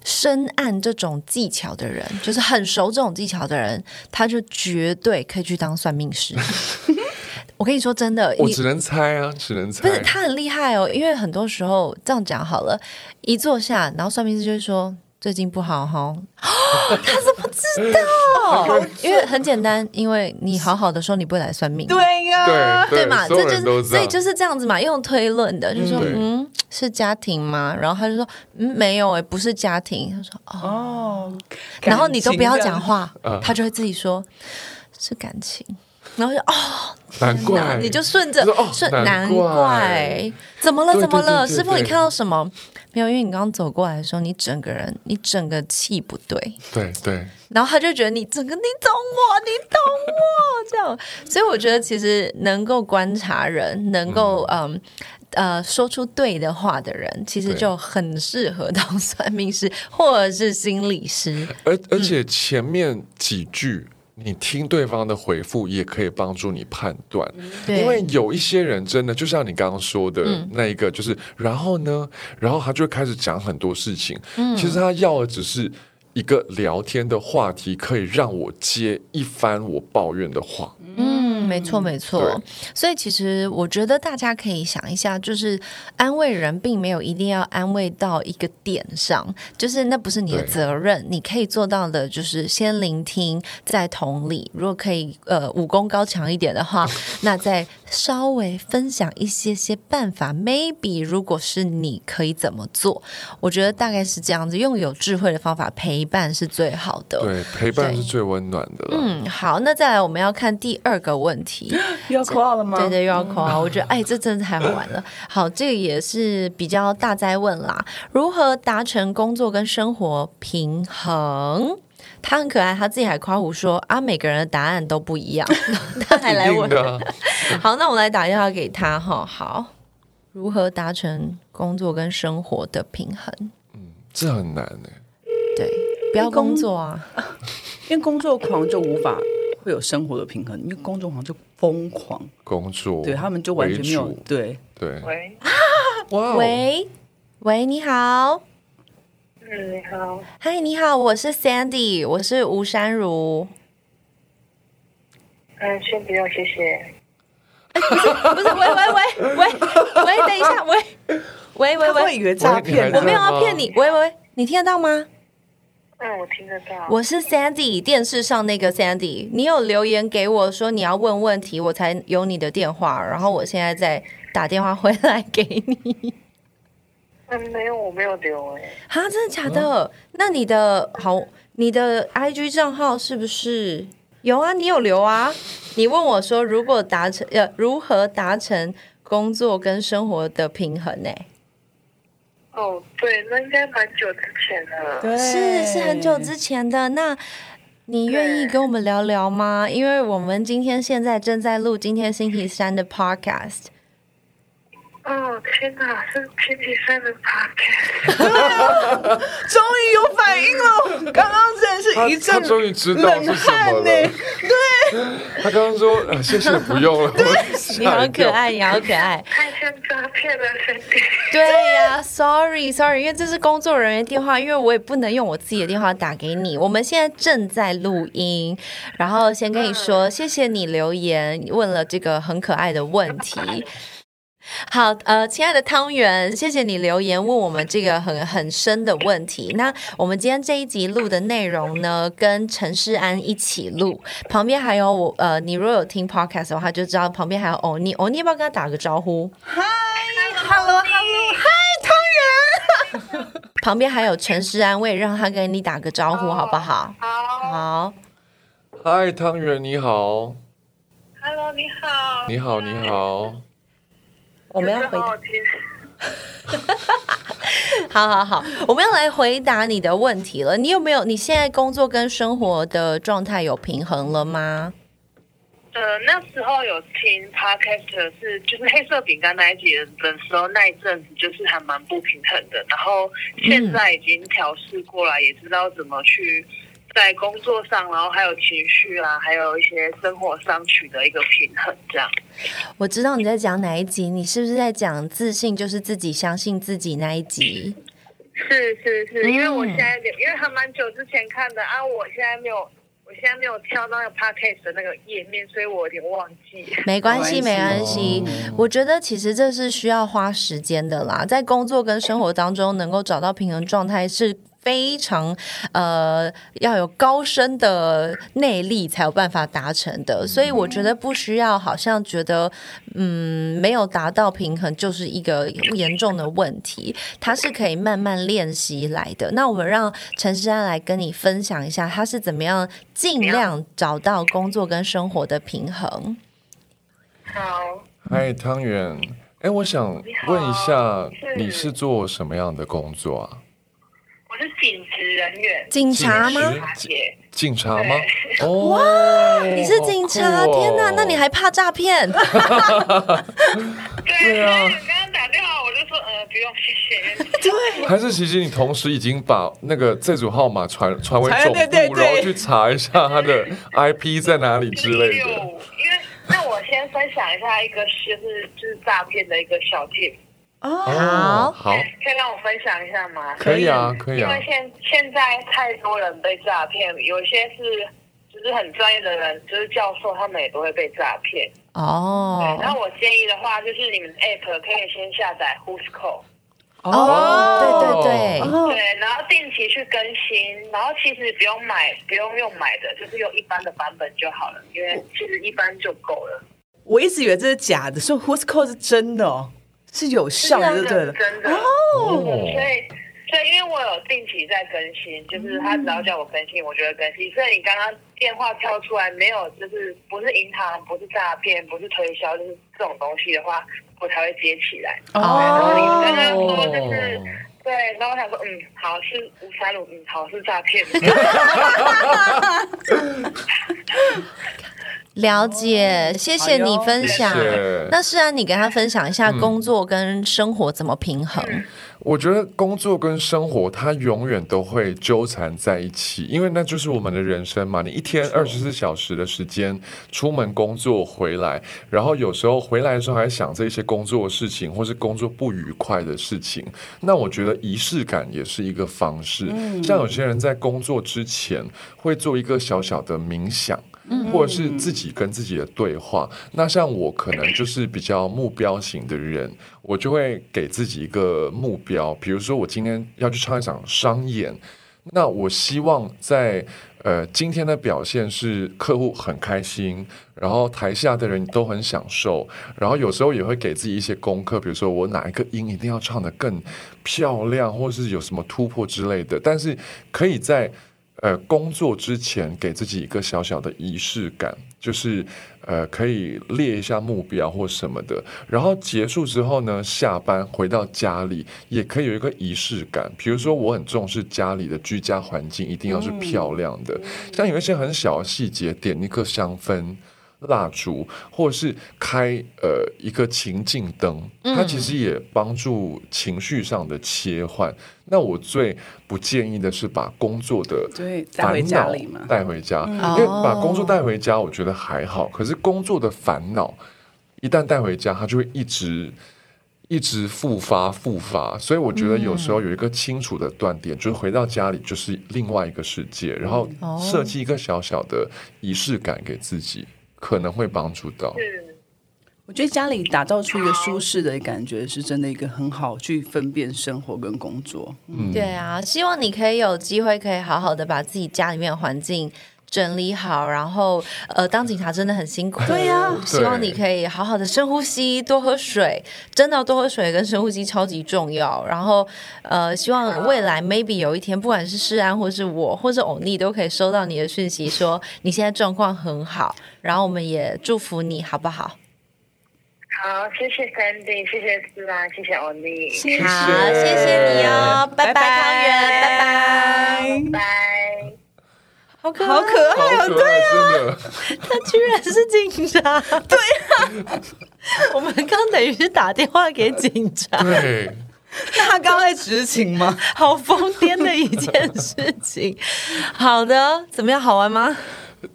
深谙这种技巧的人，就是很熟这种技巧的人，他就绝对可以去当算命师。我跟你说真的，我只能猜啊，只能猜不是。他很厉害哦，因为很多时候这样讲好了，一坐下，然后算命师就会说最近不好哈。他怎么知道？因为很简单，因为你好好的时候你不会来算命，对呀，对对嘛？这就是所以就是这样子嘛，用推论的，就说对嗯是家庭吗？然后他就说嗯没有哎、不是家庭。他说哦，哦，然后你都不要讲话嗯，他就会自己说是感情。然后就哦，难怪你就顺着哦顺，难难怪怪，怎么了？怎么了？师傅，你看到什么？没有，因为你刚刚走过来的时候，你整个人，你整个气不对，对对，然后他就觉得你整个，你懂我，你懂我，这样。所以我觉得其实能够观察人，能够嗯。呃，说出对的话的人，其实就很适合当算命师或者是心理师。而而且前面几句。你听对方的回复，也可以帮助你判断，因为有一些人真的就像你刚刚说的嗯。那一个，就是然后呢，然后他就开始讲很多事情，嗯。其实他要的只是一个聊天的话题，可以让我接一番我抱怨的话。嗯，没错没错。所以其实我觉得大家可以想一下，就是安慰人，并没有一定要安慰到一个点上，就是那不是你的责任。你可以做到的，就是先聆听，再同理。如果可以，呃，武功高强一点的话，那再稍微分享一些些办法。Maybe 如果是你可以怎么做？我觉得大概是这样子，用有智慧的方法陪伴是最好的。对，陪伴是最温暖的。嗯，好，那再来我们要看第二个问题。又要扣号了吗？对对，又要扣啊！我觉得，哎，这真的太好玩了。好，这个也是比较大灾问啦，如何达成工作跟生活平衡？他很可爱，他自己还夸胡说啊，每个人的答案都不一样。他还来问 好，那我们来打电话给他哈。好，如何达成工作跟生活的平衡？嗯这很难欸呢。对，不要工作啊。因为工作狂就无法会有生活的平衡，因为工作狂就疯狂，工作对他们就完全没有对。对，喂，喂喂，你好，嗯，你好，嗨，你好，我是 Sandy，我是吴珊如。嗯，先不要，谢谢。不是不是，喂喂喂喂喂，等一下，喂。喂喂喂，他会以为诈骗我没有要骗你，喂喂，你听得到吗？嗯，我听得到。我是 Sandy，电视上那个 Sandy，你有留言给我说你要问问题，我才有你的电话，然后我现在在打电话回来给你。嗯，没有，我没有留哎。哈，真的假的？那你的好，你的 IG 账号是不是有啊？你有留啊？你问我说，如果达成呃，如何达成工作跟生活的平衡呢、哦，对，那应该蛮久之前了。对是是很久之前的。那你愿意跟我们聊聊吗？因为我们今天现在正在录今天星期三的 podcast。哦，天哪，是星期三的 podcast。终于有反应了，刚刚真的是一阵他终于知道冷是什么汗呢了。。他刚刚说、呃、谢谢不用了，我你好可。爱，你好可爱。太像诈骗了。对呀、s o r r y sorry，因为这是工作人员电话，因为我也不能用我自己的电话打给你。我们现在正在录音，然后先跟你说，谢谢你留言问了这个很可爱的问题。好，呃，亲爱的汤圆，谢谢你留言问我们这个很很深的问题。那我们今天这一集录的内容呢，跟陈世安一起录，旁边还有我，呃，你如果有听 podcast 的话，就知道旁边还有欧尼，欧尼要不要跟他打个招呼？Hello Hello，嗨，汤圆。旁边还有陈世安，我也让他跟你打个招呼，好不好？好好，嗨，汤圆你好，，Hello，你好。你好，你好。我们要回答，好好听。好好好，我们要来回答你的问题了。你有没有？你现在工作跟生活的状态有平衡了吗？呃，那时候有听 podcast 是就是黑色饼干那一集的时候，那一阵子就是还蛮不平衡的。然后现在已经调试过来，也知道怎么去在工作上，然后还有情绪啊，还有一些生活上取得一个平衡，这样。我知道你在讲哪一集，你是不是在讲自信就是自己相信自己那一集？是是是，嗯因为我现在因为还蛮久之前看的啊，我现在没有。我现在没有跳到那个 podcast 的那个页面，所以我有点忘记。没关系，没没关系。我觉得其实这是需要花时间的啦，在工作跟生活当中能够找到平衡状态是非常呃要有高深的内力才有办法达成的。所以我觉得不需要，好像觉得嗯没有达到平衡就是一个严重的问题，它是可以慢慢练习来的。那我们让陈诗安来跟你分享一下，他是怎么样尽量找到工作跟生活的平衡。好，嗨，汤圆，哎，我想问一下，你是做什么样的工作啊？我是警职人员，警察吗？警察姐，警察吗？哦，你是警察？哦天哪，那你还怕诈骗？对，啊刚刚打电话，我就说呃不用，谢谢。对还是其实你同时已经把那个这组号码传传为总部，对对对然后去查一下他的 IP 在哪里之类，的。因为那我先分享一下一个就是就是诈骗的一个小 tip，哦，哦，好，可以让我分享一下吗？可以啊，可以啊因为。现现在太多人被诈骗，有些是就是很专业的人，就是教授，他们也都会被诈骗。哦对，那我建议的话，就是你们 app 可以先下载 Who'sco，哦，对对对，哦对，然后定期去更新，然后其实不用买，不用用买的，就是用一般的版本就好了，因为其实一般就够了。我一直以为这是假的，说 Who's Call 是真的哦，是有效的，就对了。真的。哦所以，所以因为我有定期在更新，就是他只要叫我更新，我就会更新。所以你刚刚电话跳出来没有，就是不是银行，不是诈骗，不是推销，就是这种东西的话，我才会接起来。然后你刚刚说就是。对，然后我想说，嗯，好是五三五，嗯，好是诈骗。了解，谢谢你分享谢谢。那是然，你跟他分享一下工作跟生活怎么平衡？我觉得工作跟生活它永远都会纠缠在一起，因为那就是我们的人生嘛。你一天二十四小时的时间，出门工作回来，然后有时候回来的时候还想这些工作的事情，或是工作不愉快的事情。那我觉得仪式感也是一个方式。像有些人在工作之前会做一个小小的冥想。或者是自己跟自己的对话。那像我可能就是比较目标型的人，我就会给自己一个目标，比如说我今天要去唱一场商演，那我希望在呃今天的表现是客户很开心，然后台下的人都很享受，然后有时候也会给自己一些功课，比如说我哪一个音一定要唱得更漂亮，或是有什么突破之类的，但是可以在。呃，工作之前给自己一个小小的仪式感，就是呃，可以列一下目标或什么的。然后结束之后呢，下班回到家里也可以有一个仪式感。比如说，我很重视家里的居家环境一定要是漂亮的，像有一些很小的细节，点一个香氛。蜡烛，或者是开呃一个情境灯，它其实也帮助情绪上的切换。那我最不建议的是把工作的烦恼带回家，因为把工作带回家，我觉得还好。可是工作的烦恼一旦带回家，它就会一直。一直复发复发，所以我觉得有时候有一个清楚的断点，就是回到家里就是另外一个世界，然后设计一个小小的仪式感给自己，可能会帮助到。是，我觉得家里打造出一个舒适的感觉，是真的一个很好去分辨生活跟工作。嗯对啊，希望你可以有机会可以好好的把自己家里面的环境。整理好，然后呃，当警察真的很辛苦。对呀希望你可以好好的深呼吸，多喝水，真的多喝水跟深呼吸超级重要。然后呃，希望未来 maybe 有一天，不管是世安或是我或是欧尼，都可以收到你的讯息，说你现在状况很好，然后我们也祝福你，好不好？好，谢谢 Sandy，谢谢思兰，谢谢欧尼，谢好，谢谢你哦，拜拜，汤圆，拜拜，拜。好可好可爱哦！可爱，真的。他居然是警察，对啊，我们刚等于是打电话给警察，对，那他刚刚在执勤吗？好疯癫的一件事情。好的，怎么样？好玩吗？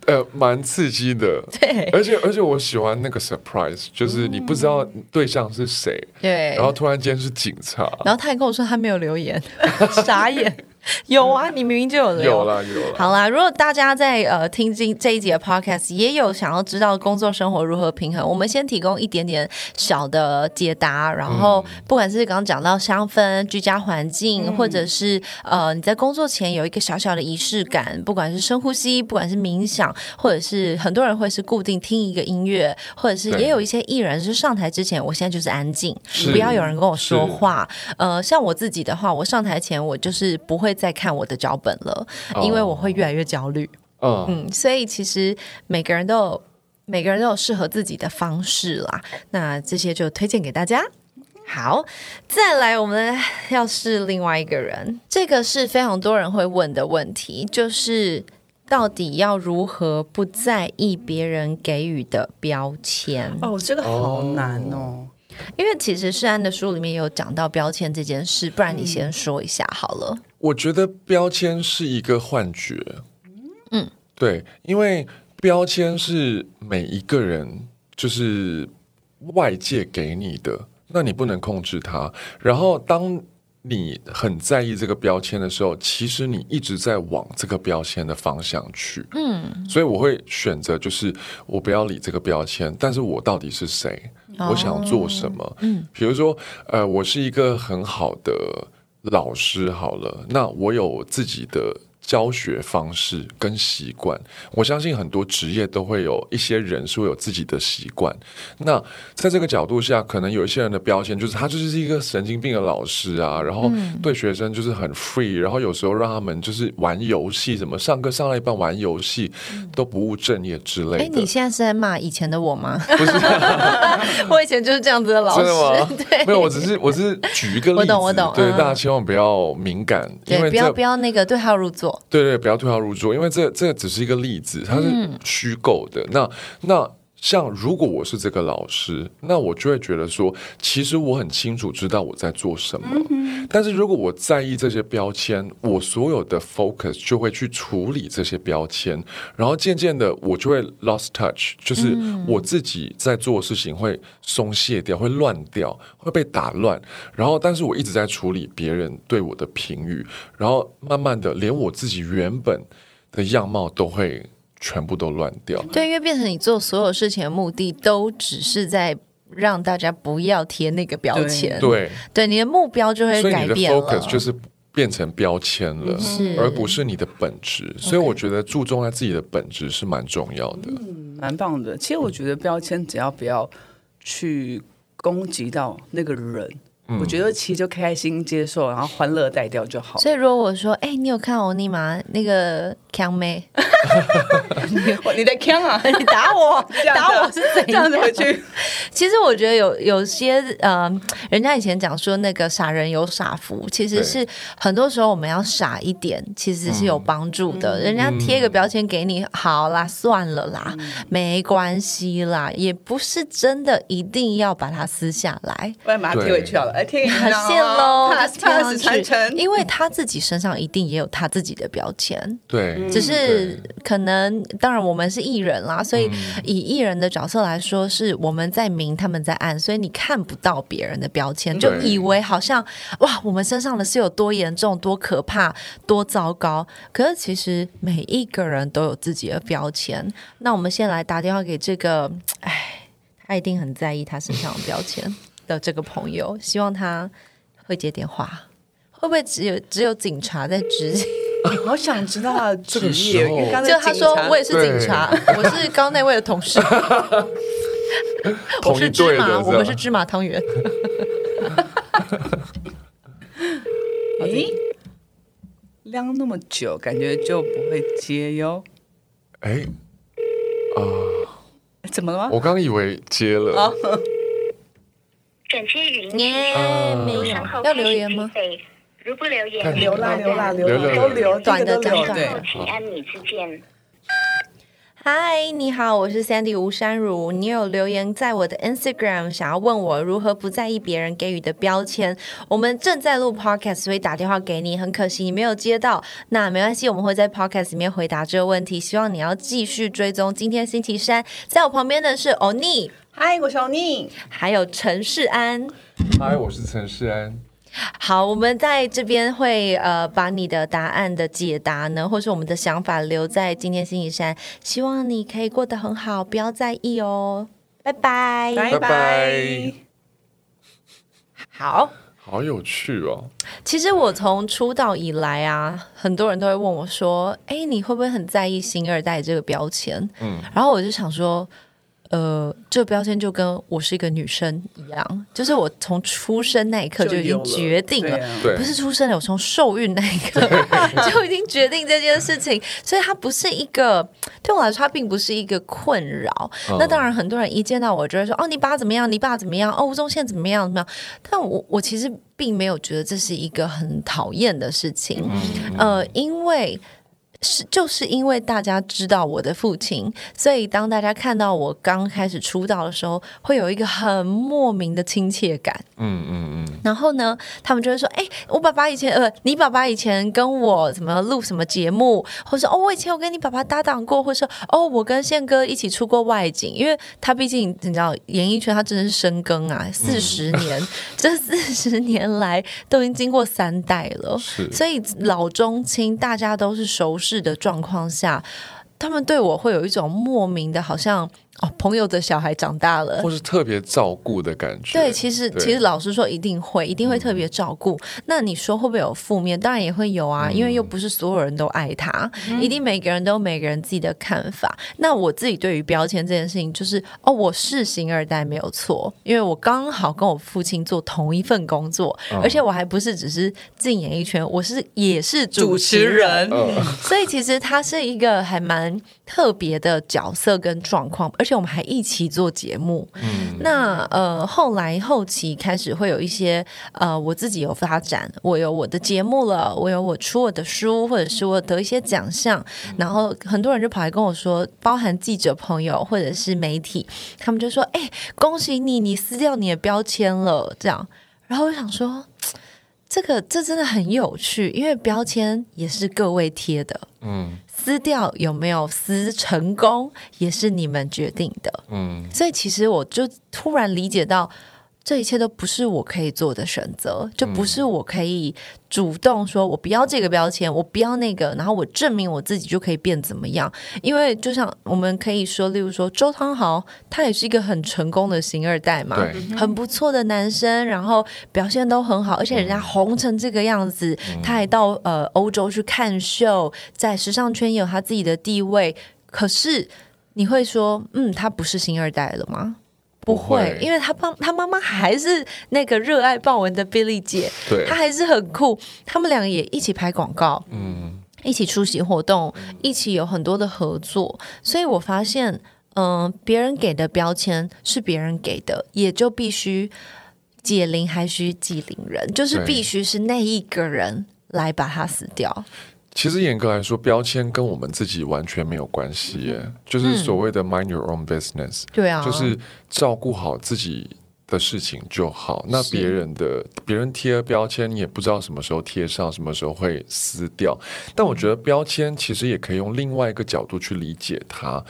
呃，蛮刺激的。对而且而且我喜欢那个 surprise，就是你不知道对象是谁，对，然后突然间是警察。然后他还跟我说他没有留言，傻眼。有啊，你明明就有留。有啦有啦。好啦，如果大家在呃听进这一集的 podcast，也有想要知道工作生活如何平衡，我们先提供一点点小的解答。然后，不管是刚刚讲到香氛、居家环境，或者是呃你在工作前有一个小小的仪式感，不管是深呼吸，不管是冥想，或者是很多人会是固定听一个音乐，或者是也有一些艺人是上台之前，我现在就是安静，不要有人跟我说话。呃，像我自己的话，我上台前我就是不会再看我的脚本了，哦因为我会越来越焦虑。嗯，嗯，所以其实每个人都有每个人都有适合自己的方式啦。那这些就推荐给大家。好，再来，我们要是另外一个人，这个是非常多人会问的问题，就是到底要如何不在意别人给予的标签？哦，这个好难哦。因为其实世安的书里面有讲到标签这件事，不然你先说一下好了。我觉得标签是一个幻觉。嗯，对，因为标签是每一个人就是外界给你的，那你不能控制它。然后当你很在意这个标签的时候，其实你一直在往这个标签的方向去。嗯，所以我会选择就是我不要理这个标签，但是我到底是谁？我想做什么？嗯，比如说，呃，我是一个很好的老师，好了，那我有自己的。教学方式跟习惯，我相信很多职业都会有一些人是会有自己的习惯。那在这个角度下，可能有一些人的标签就是他就是一个神经病的老师啊，然后对学生就是很 free，然后有时候让他们就是玩游戏，什么上课上了一半玩游戏都不务正业之类的。哎，你现在是在骂以前的我吗？不是 我以前就是这样子的老真的吗师，？对，没有，我只是我只是举一个例子，我懂我懂对，嗯大家千万不要敏感，因，为不要不要那个对号入座。对对，不要对号入座，因为这这只是一个例子，它是虚构的。那那像如果我是这个老师，那我就会觉得说，其实我很清楚知道我在做什么。但是如果我在意这些标签，我所有的 focus 就会去处理这些标签，然后渐渐的我就会 lost touch，就是我自己在做的事情会松懈掉，会乱掉，会被打乱。然后，但是我一直在处理别人对我的评语，然后慢慢的，连我自己原本的样貌都会全部都乱掉。对，因为变成你做所有事情的目的，都只是在让大家不要贴那个标签。对，对，你的目标就会所以你的改变。focus 就是变成标签了，而不是你的本质。所以我觉得注重在自己的本质是蛮重要的。蛮棒的。其实我觉得标签只要不要去攻击到那个人，我觉得其实就开心接受，然后欢乐带掉就好。所以如果我说，哎、你有看欧尼吗？那个强妹，你在呛啊？你打我，打我是怎这样子样？回去，其实我觉得有有些呃，人家以前讲说那个傻人有傻福，其实是很多时候我们要傻一点，其实是有帮助的。人家贴个标签给你，好啦，算了啦，没关系啦，也不是真的一定要把它撕下来。不然把它贴回去好了。哎，贴给你很哦谢喽贴上 pass 传承，。因为他自己身上一定也有他自己的标签，对，只是可能，当然我们是艺人啦，所以以艺人的角色来说，是我们在明，他们在暗，所以你看不到别人的标签，就以为好像哇，我们身上的是有多严重、多可怕、多糟糕。可是其实每一个人都有自己的标签。那我们先来打电话给这个，哎，他一定很在意他身上的标签的这个朋友，希望他会接电话。会不会只有只有警察在执行？好想知道他的职这个时业，就他说我也是警察，我是刚那位的同事，我是芝麻，我们是芝麻汤圆。咦，晾那么久，感觉就不会接哟。哎，哎怎么了吗？我刚以为接了，啊感谢语音没有要留言吗？如不留言，看留啦留啦留留啦，都留，短的这个都留长对短。请按米之见。嗨，你好，我是 Sandy 吴山如。你有留言在我的 Instagram，想要问我如何不在意别人给予的标签。我们正在录 Podcast，所以打电话给你，很可惜你没有接到。那没关系，我们会在 Podcast 里面回答这个问题。希望你要继续追踪。今天星期三，在我旁边的是欧尼，嗨，我是欧尼。还有陈世安。嗨，我是陈世安。好，我们在这边会呃把你的答案的解答呢，或是我们的想法留在今天星期三，希望你可以过得很好，不要在意哦。拜拜。拜拜好。好有趣哦！其实我从出道以来啊，很多人都会问我说：“哎，你会不会很在意‘星二代’这个标签？”嗯，然后我就想说。呃，这个标签就跟我是一个女生一样，就是我从出生那一刻就已经决定了，不是出生了，我从受孕那一刻 就已经决定这件事情，所以它不是一个对我来说，它并不是一个困扰。那当然，很多人一见到我就会说：“哦，你爸怎么样？你爸怎么样？哦，吴宗宪怎么样？怎么样？”但我我其实并没有觉得这是一个很讨厌的事情，呃，因为。是，就是因为大家知道我的父亲，所以当大家看到我刚开始出道的时候，会有一个很莫名的亲切感。嗯嗯嗯。然后呢，他们就会说：“哎，我爸爸以前呃，你爸爸以前跟我怎么录什么节目，或者说哦，我以前有跟你爸爸搭档过，或者说哦，我跟宪哥一起出过外景，因为他毕竟你知道，演艺圈他真的是深耕啊，四十 年，这四十年来都已经经过三代了，所以老中青大家都是熟识的状况下，他们对我会有一种莫名的，好像。哦，朋友的小孩长大了，或是特别照顾的感觉。对，其实其实老实说，一定会一定会特别照顾。那你说会不会有负面？当然也会有啊，因为又不是所有人都爱他，一定每个人都有每个人自己的看法。那我自己对于标签这件事情，就是哦，我是星二代没有错，因为我刚好跟我父亲做同一份工作，而且我还不是只是进演艺圈，我是也是主持人，所以其实他是一个还蛮特别的角色跟状况，而。且我们还一起做节目，嗯，那呃后来后期开始会有一些呃我自己有发展，我有我的节目了，我有我出我的书，或者是我得一些奖项，然后很多人就跑来跟我说，包含记者朋友或者是媒体，他们就说：“哎，恭喜你，你撕掉你的标签了。”这样，然后我想说，这个这真的很有趣，因为标签也是各位贴的，嗯。撕掉有没有撕成功，也是你们决定的。嗯，所以其实我就突然理解到。这一切都不是我可以做的选择，就不是我可以主动说，我不要这个标签，我不要那个，然后我证明我自己就可以变怎么样？因为就像我们可以说，例如说周汤豪，他也是一个很成功的星二代嘛，很不错的男生，然后表现都很好，而且人家红成这个样子，他还到呃欧洲去看秀，在时尚圈也有他自己的地位。可是你会说，嗯，他不是星二代了吗？不会，因为他爸他妈妈还是那个热爱豹纹的 Billy 姐，她还是很酷。他们两个也一起拍广告，嗯，一起出席活动，一起有很多的合作。所以我发现，嗯，别人给的标签是别人给的，也就必须解铃还需系铃人，就是必须是那一个人来把它死掉。其实严格来说，标签跟我们自己完全没有关系耶，就是所谓的 mind your own business。对啊，就是照顾好自己的事情就好。那别人的别人贴标签，你也不知道什么时候贴上，什么时候会撕掉。但我觉得标签其实也可以用另外一个角度去理解它。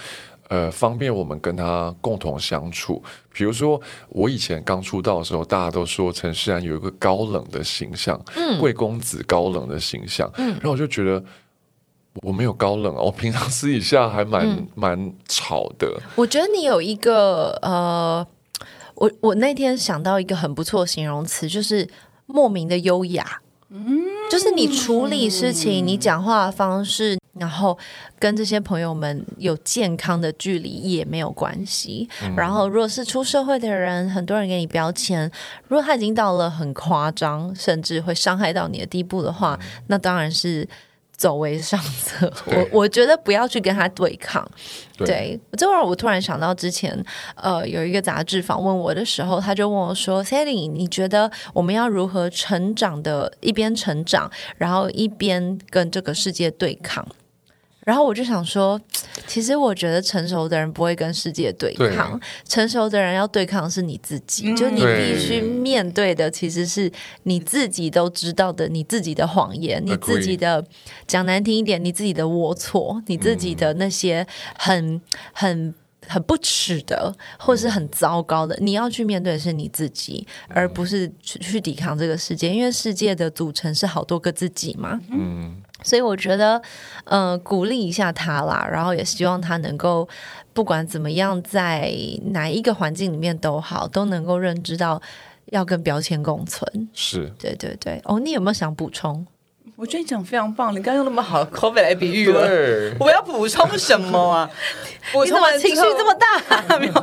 呃，方便我们跟他共同相处。比如说，我以前刚出道的时候，大家都说陈世安有一个高冷的形象，嗯，贵公子高冷的形象，嗯，然后我就觉得我没有高冷啊，我平常私底下还蛮蛮吵的。我觉得你有一个呃，我我那天想到一个很不错形容词，就是莫名的优雅，嗯，就是你处理事情，你讲话的方式。然后跟这些朋友们有健康的距离也没有关系。然后，如果是出社会的人，很多人给你标签，如果他已经到了很夸张，甚至会伤害到你的地步的话，那当然是走为上策。我我觉得不要去跟他对抗。对，这会儿我突然想到之前，呃，有一个杂志访问我的时候，他就问我说：“Sally，你觉得我们要如何成长的？一边成长，然后一边跟这个世界对抗？”然后我就想说，其实我觉得成熟的人不会跟世界对抗，成熟的人要对抗的是你自己，就你必须面对的其实是你自己都知道的你自己的谎言，你自己的讲难听一点，你自己的龌龊，你自己的那些很很很不耻的，或是很糟糕的，你要去面对的是你自己，而不是去去抵抗这个世界，因为世界的组成是好多个自己嘛。嗯，所以我觉得，呃，鼓励一下他啦，然后也希望他能够不管怎么样，在哪一个环境里面都好，都能够认知到要跟标签共存。是对对对，哦，你有没有想补充？我觉得你讲得非常棒，你刚刚用那么好的口吻来比喻了。对，我要补充什么啊？补你怎么充完情绪这么大？大？没有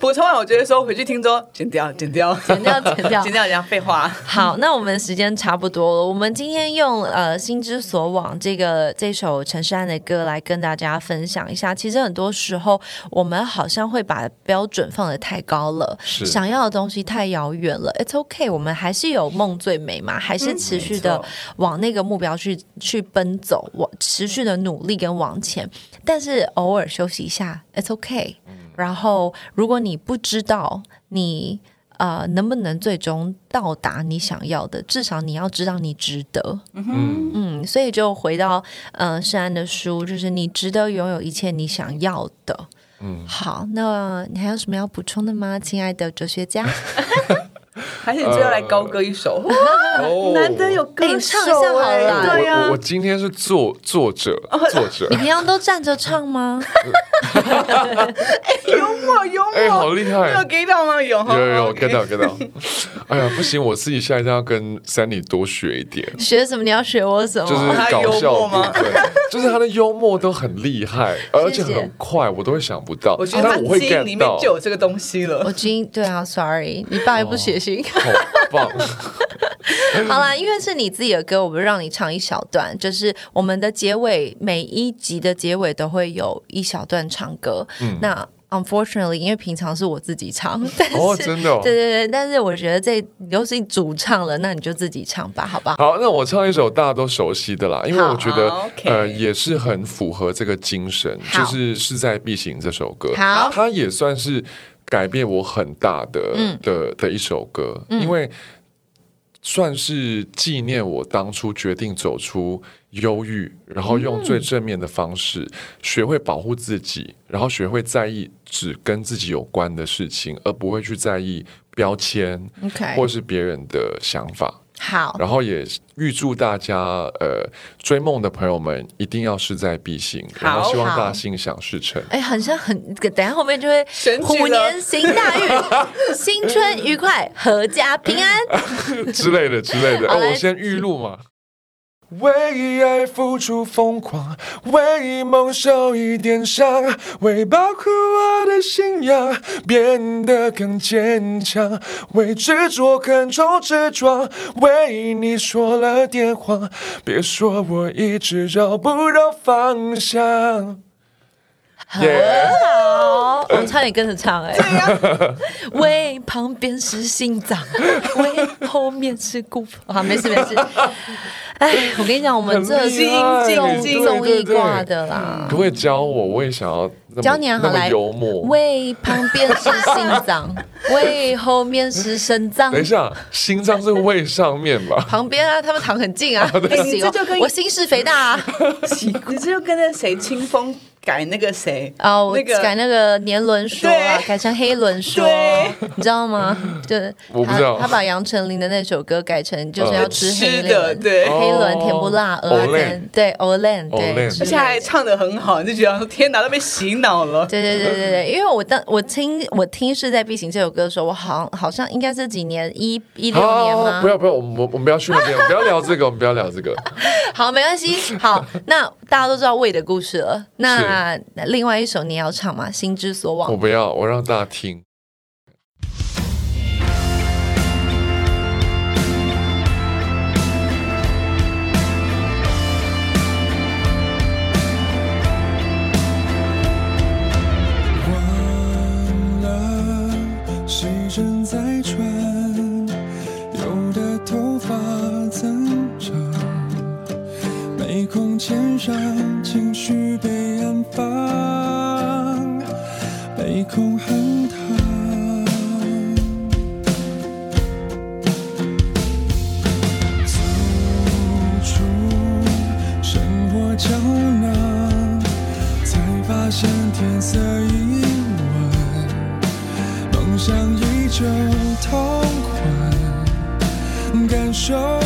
补充完，我觉得说回去听之后剪掉，剪掉，剪掉剪掉 剪掉，讲废话。好，那我们时间差不多了。我们今天用呃“心之所往”这个这首陈势安的歌来跟大家分享一下。其实很多时候我们好像会把标准放的太高了，想要的东西太遥远了。It's okay，我们还是有梦最美嘛，还是持续的往那个目标去去奔走，我持续的努力跟往前。但是偶尔休息一下，It's okay。然后，如果你不知道你呃能不能最终到达你想要的，至少你要知道你值得。嗯，嗯，所以就回到呃圣安的书，就是你值得拥有一切你想要的。嗯好，那你还有什么要补充的吗，亲爱的哲学家？还是你最后来高歌一首？哦。难得有歌唱一下好了。哎。对呀、我我今天是作作者，作者。你，平常都站着唱吗？幽默幽默，哎，好厉害。有！get 到吗？有有有有 get 到 get 到，哎呀，不行，我自己下一次要跟 Sandy 多学一点，学什么？你要学我什么？就是他幽搞笑默吗？部分，就是他的幽默都很厉害，而且很快，我都会想不到，我觉得他但我会基因里面，就有这个东西了。我今对啊，sorry，你爸也不写信。好棒，好啦，因为是你自己的歌，我们让你唱一小段，就是我们的结尾，每一集的结尾都会有一小段唱歌。嗯那 unfortunately，因为平常是我自己唱，但是、哦，真的哦。对对对，但是我觉得这你都是主唱了，那你就自己唱吧，好不好？好，那我唱一首大家都熟悉的啦，因为我觉得呃也是很符合这个精神，就是势在必行这首歌，好它也算是改变我很大的、嗯。的的一首歌，因为算是纪念我当初决定走出忧郁，然后用最正面的方式、学会保护自己，然后学会在意只跟自己有关的事情，而不会去在意标签或是别人的想法。好，然后也预祝大家呃追梦的朋友们一定要势在必行，然后希望大家心想事成。哎，很像很，等下后面就会神虎年行大运，新春愉快，阖家平安。之类的之类的。哦，我先预录嘛。为爱付出疯狂，为梦受一点伤，为保护我的信仰变得更坚强，为执着横冲直撞，为你说了点谎，别说我一直找不到方向。很好，我差点跟着唱哎、喂，旁边是心脏，喂，后面是骨头。好，没事没事。哎，我跟你讲，我们这很厉害综对综艺挂的啦可。不可以教我？我也想要教你啊，好来幽默。喂，旁边是心脏，喂，后面是肾脏等。一下，心脏是胃上面吧？旁边啊，他们躺很近啊，不哎你行这就跟，哦我心室肥大啊。你这就跟那谁清风改那个谁哦，我那个改那个年轮说改成黑轮说对，你知道吗？就是我不知道他他把杨丞琳的那首歌改成就是要吃黑吃的轮，对黑轮甜不辣，哦鹅蛋，对 Olen，对 Olen，之而且还唱的很好，你就觉得说天哪，都被洗脑了。对对对对对，因为我当我听我听《势在必行》这首歌的时候，我好像好像应该是几年一一六年吗？不要不要，我们我们不要去那边，我们不要聊这个，我们不要聊这个。好，没关系。好，那大家都知道魏的故事了。那那另外一首你要唱吗？心之所往我。不要，我让大家听。空千山，情绪被安放，被空哼唱。走出生活胶囊，才发现天色已晚，梦想依旧痛快感受。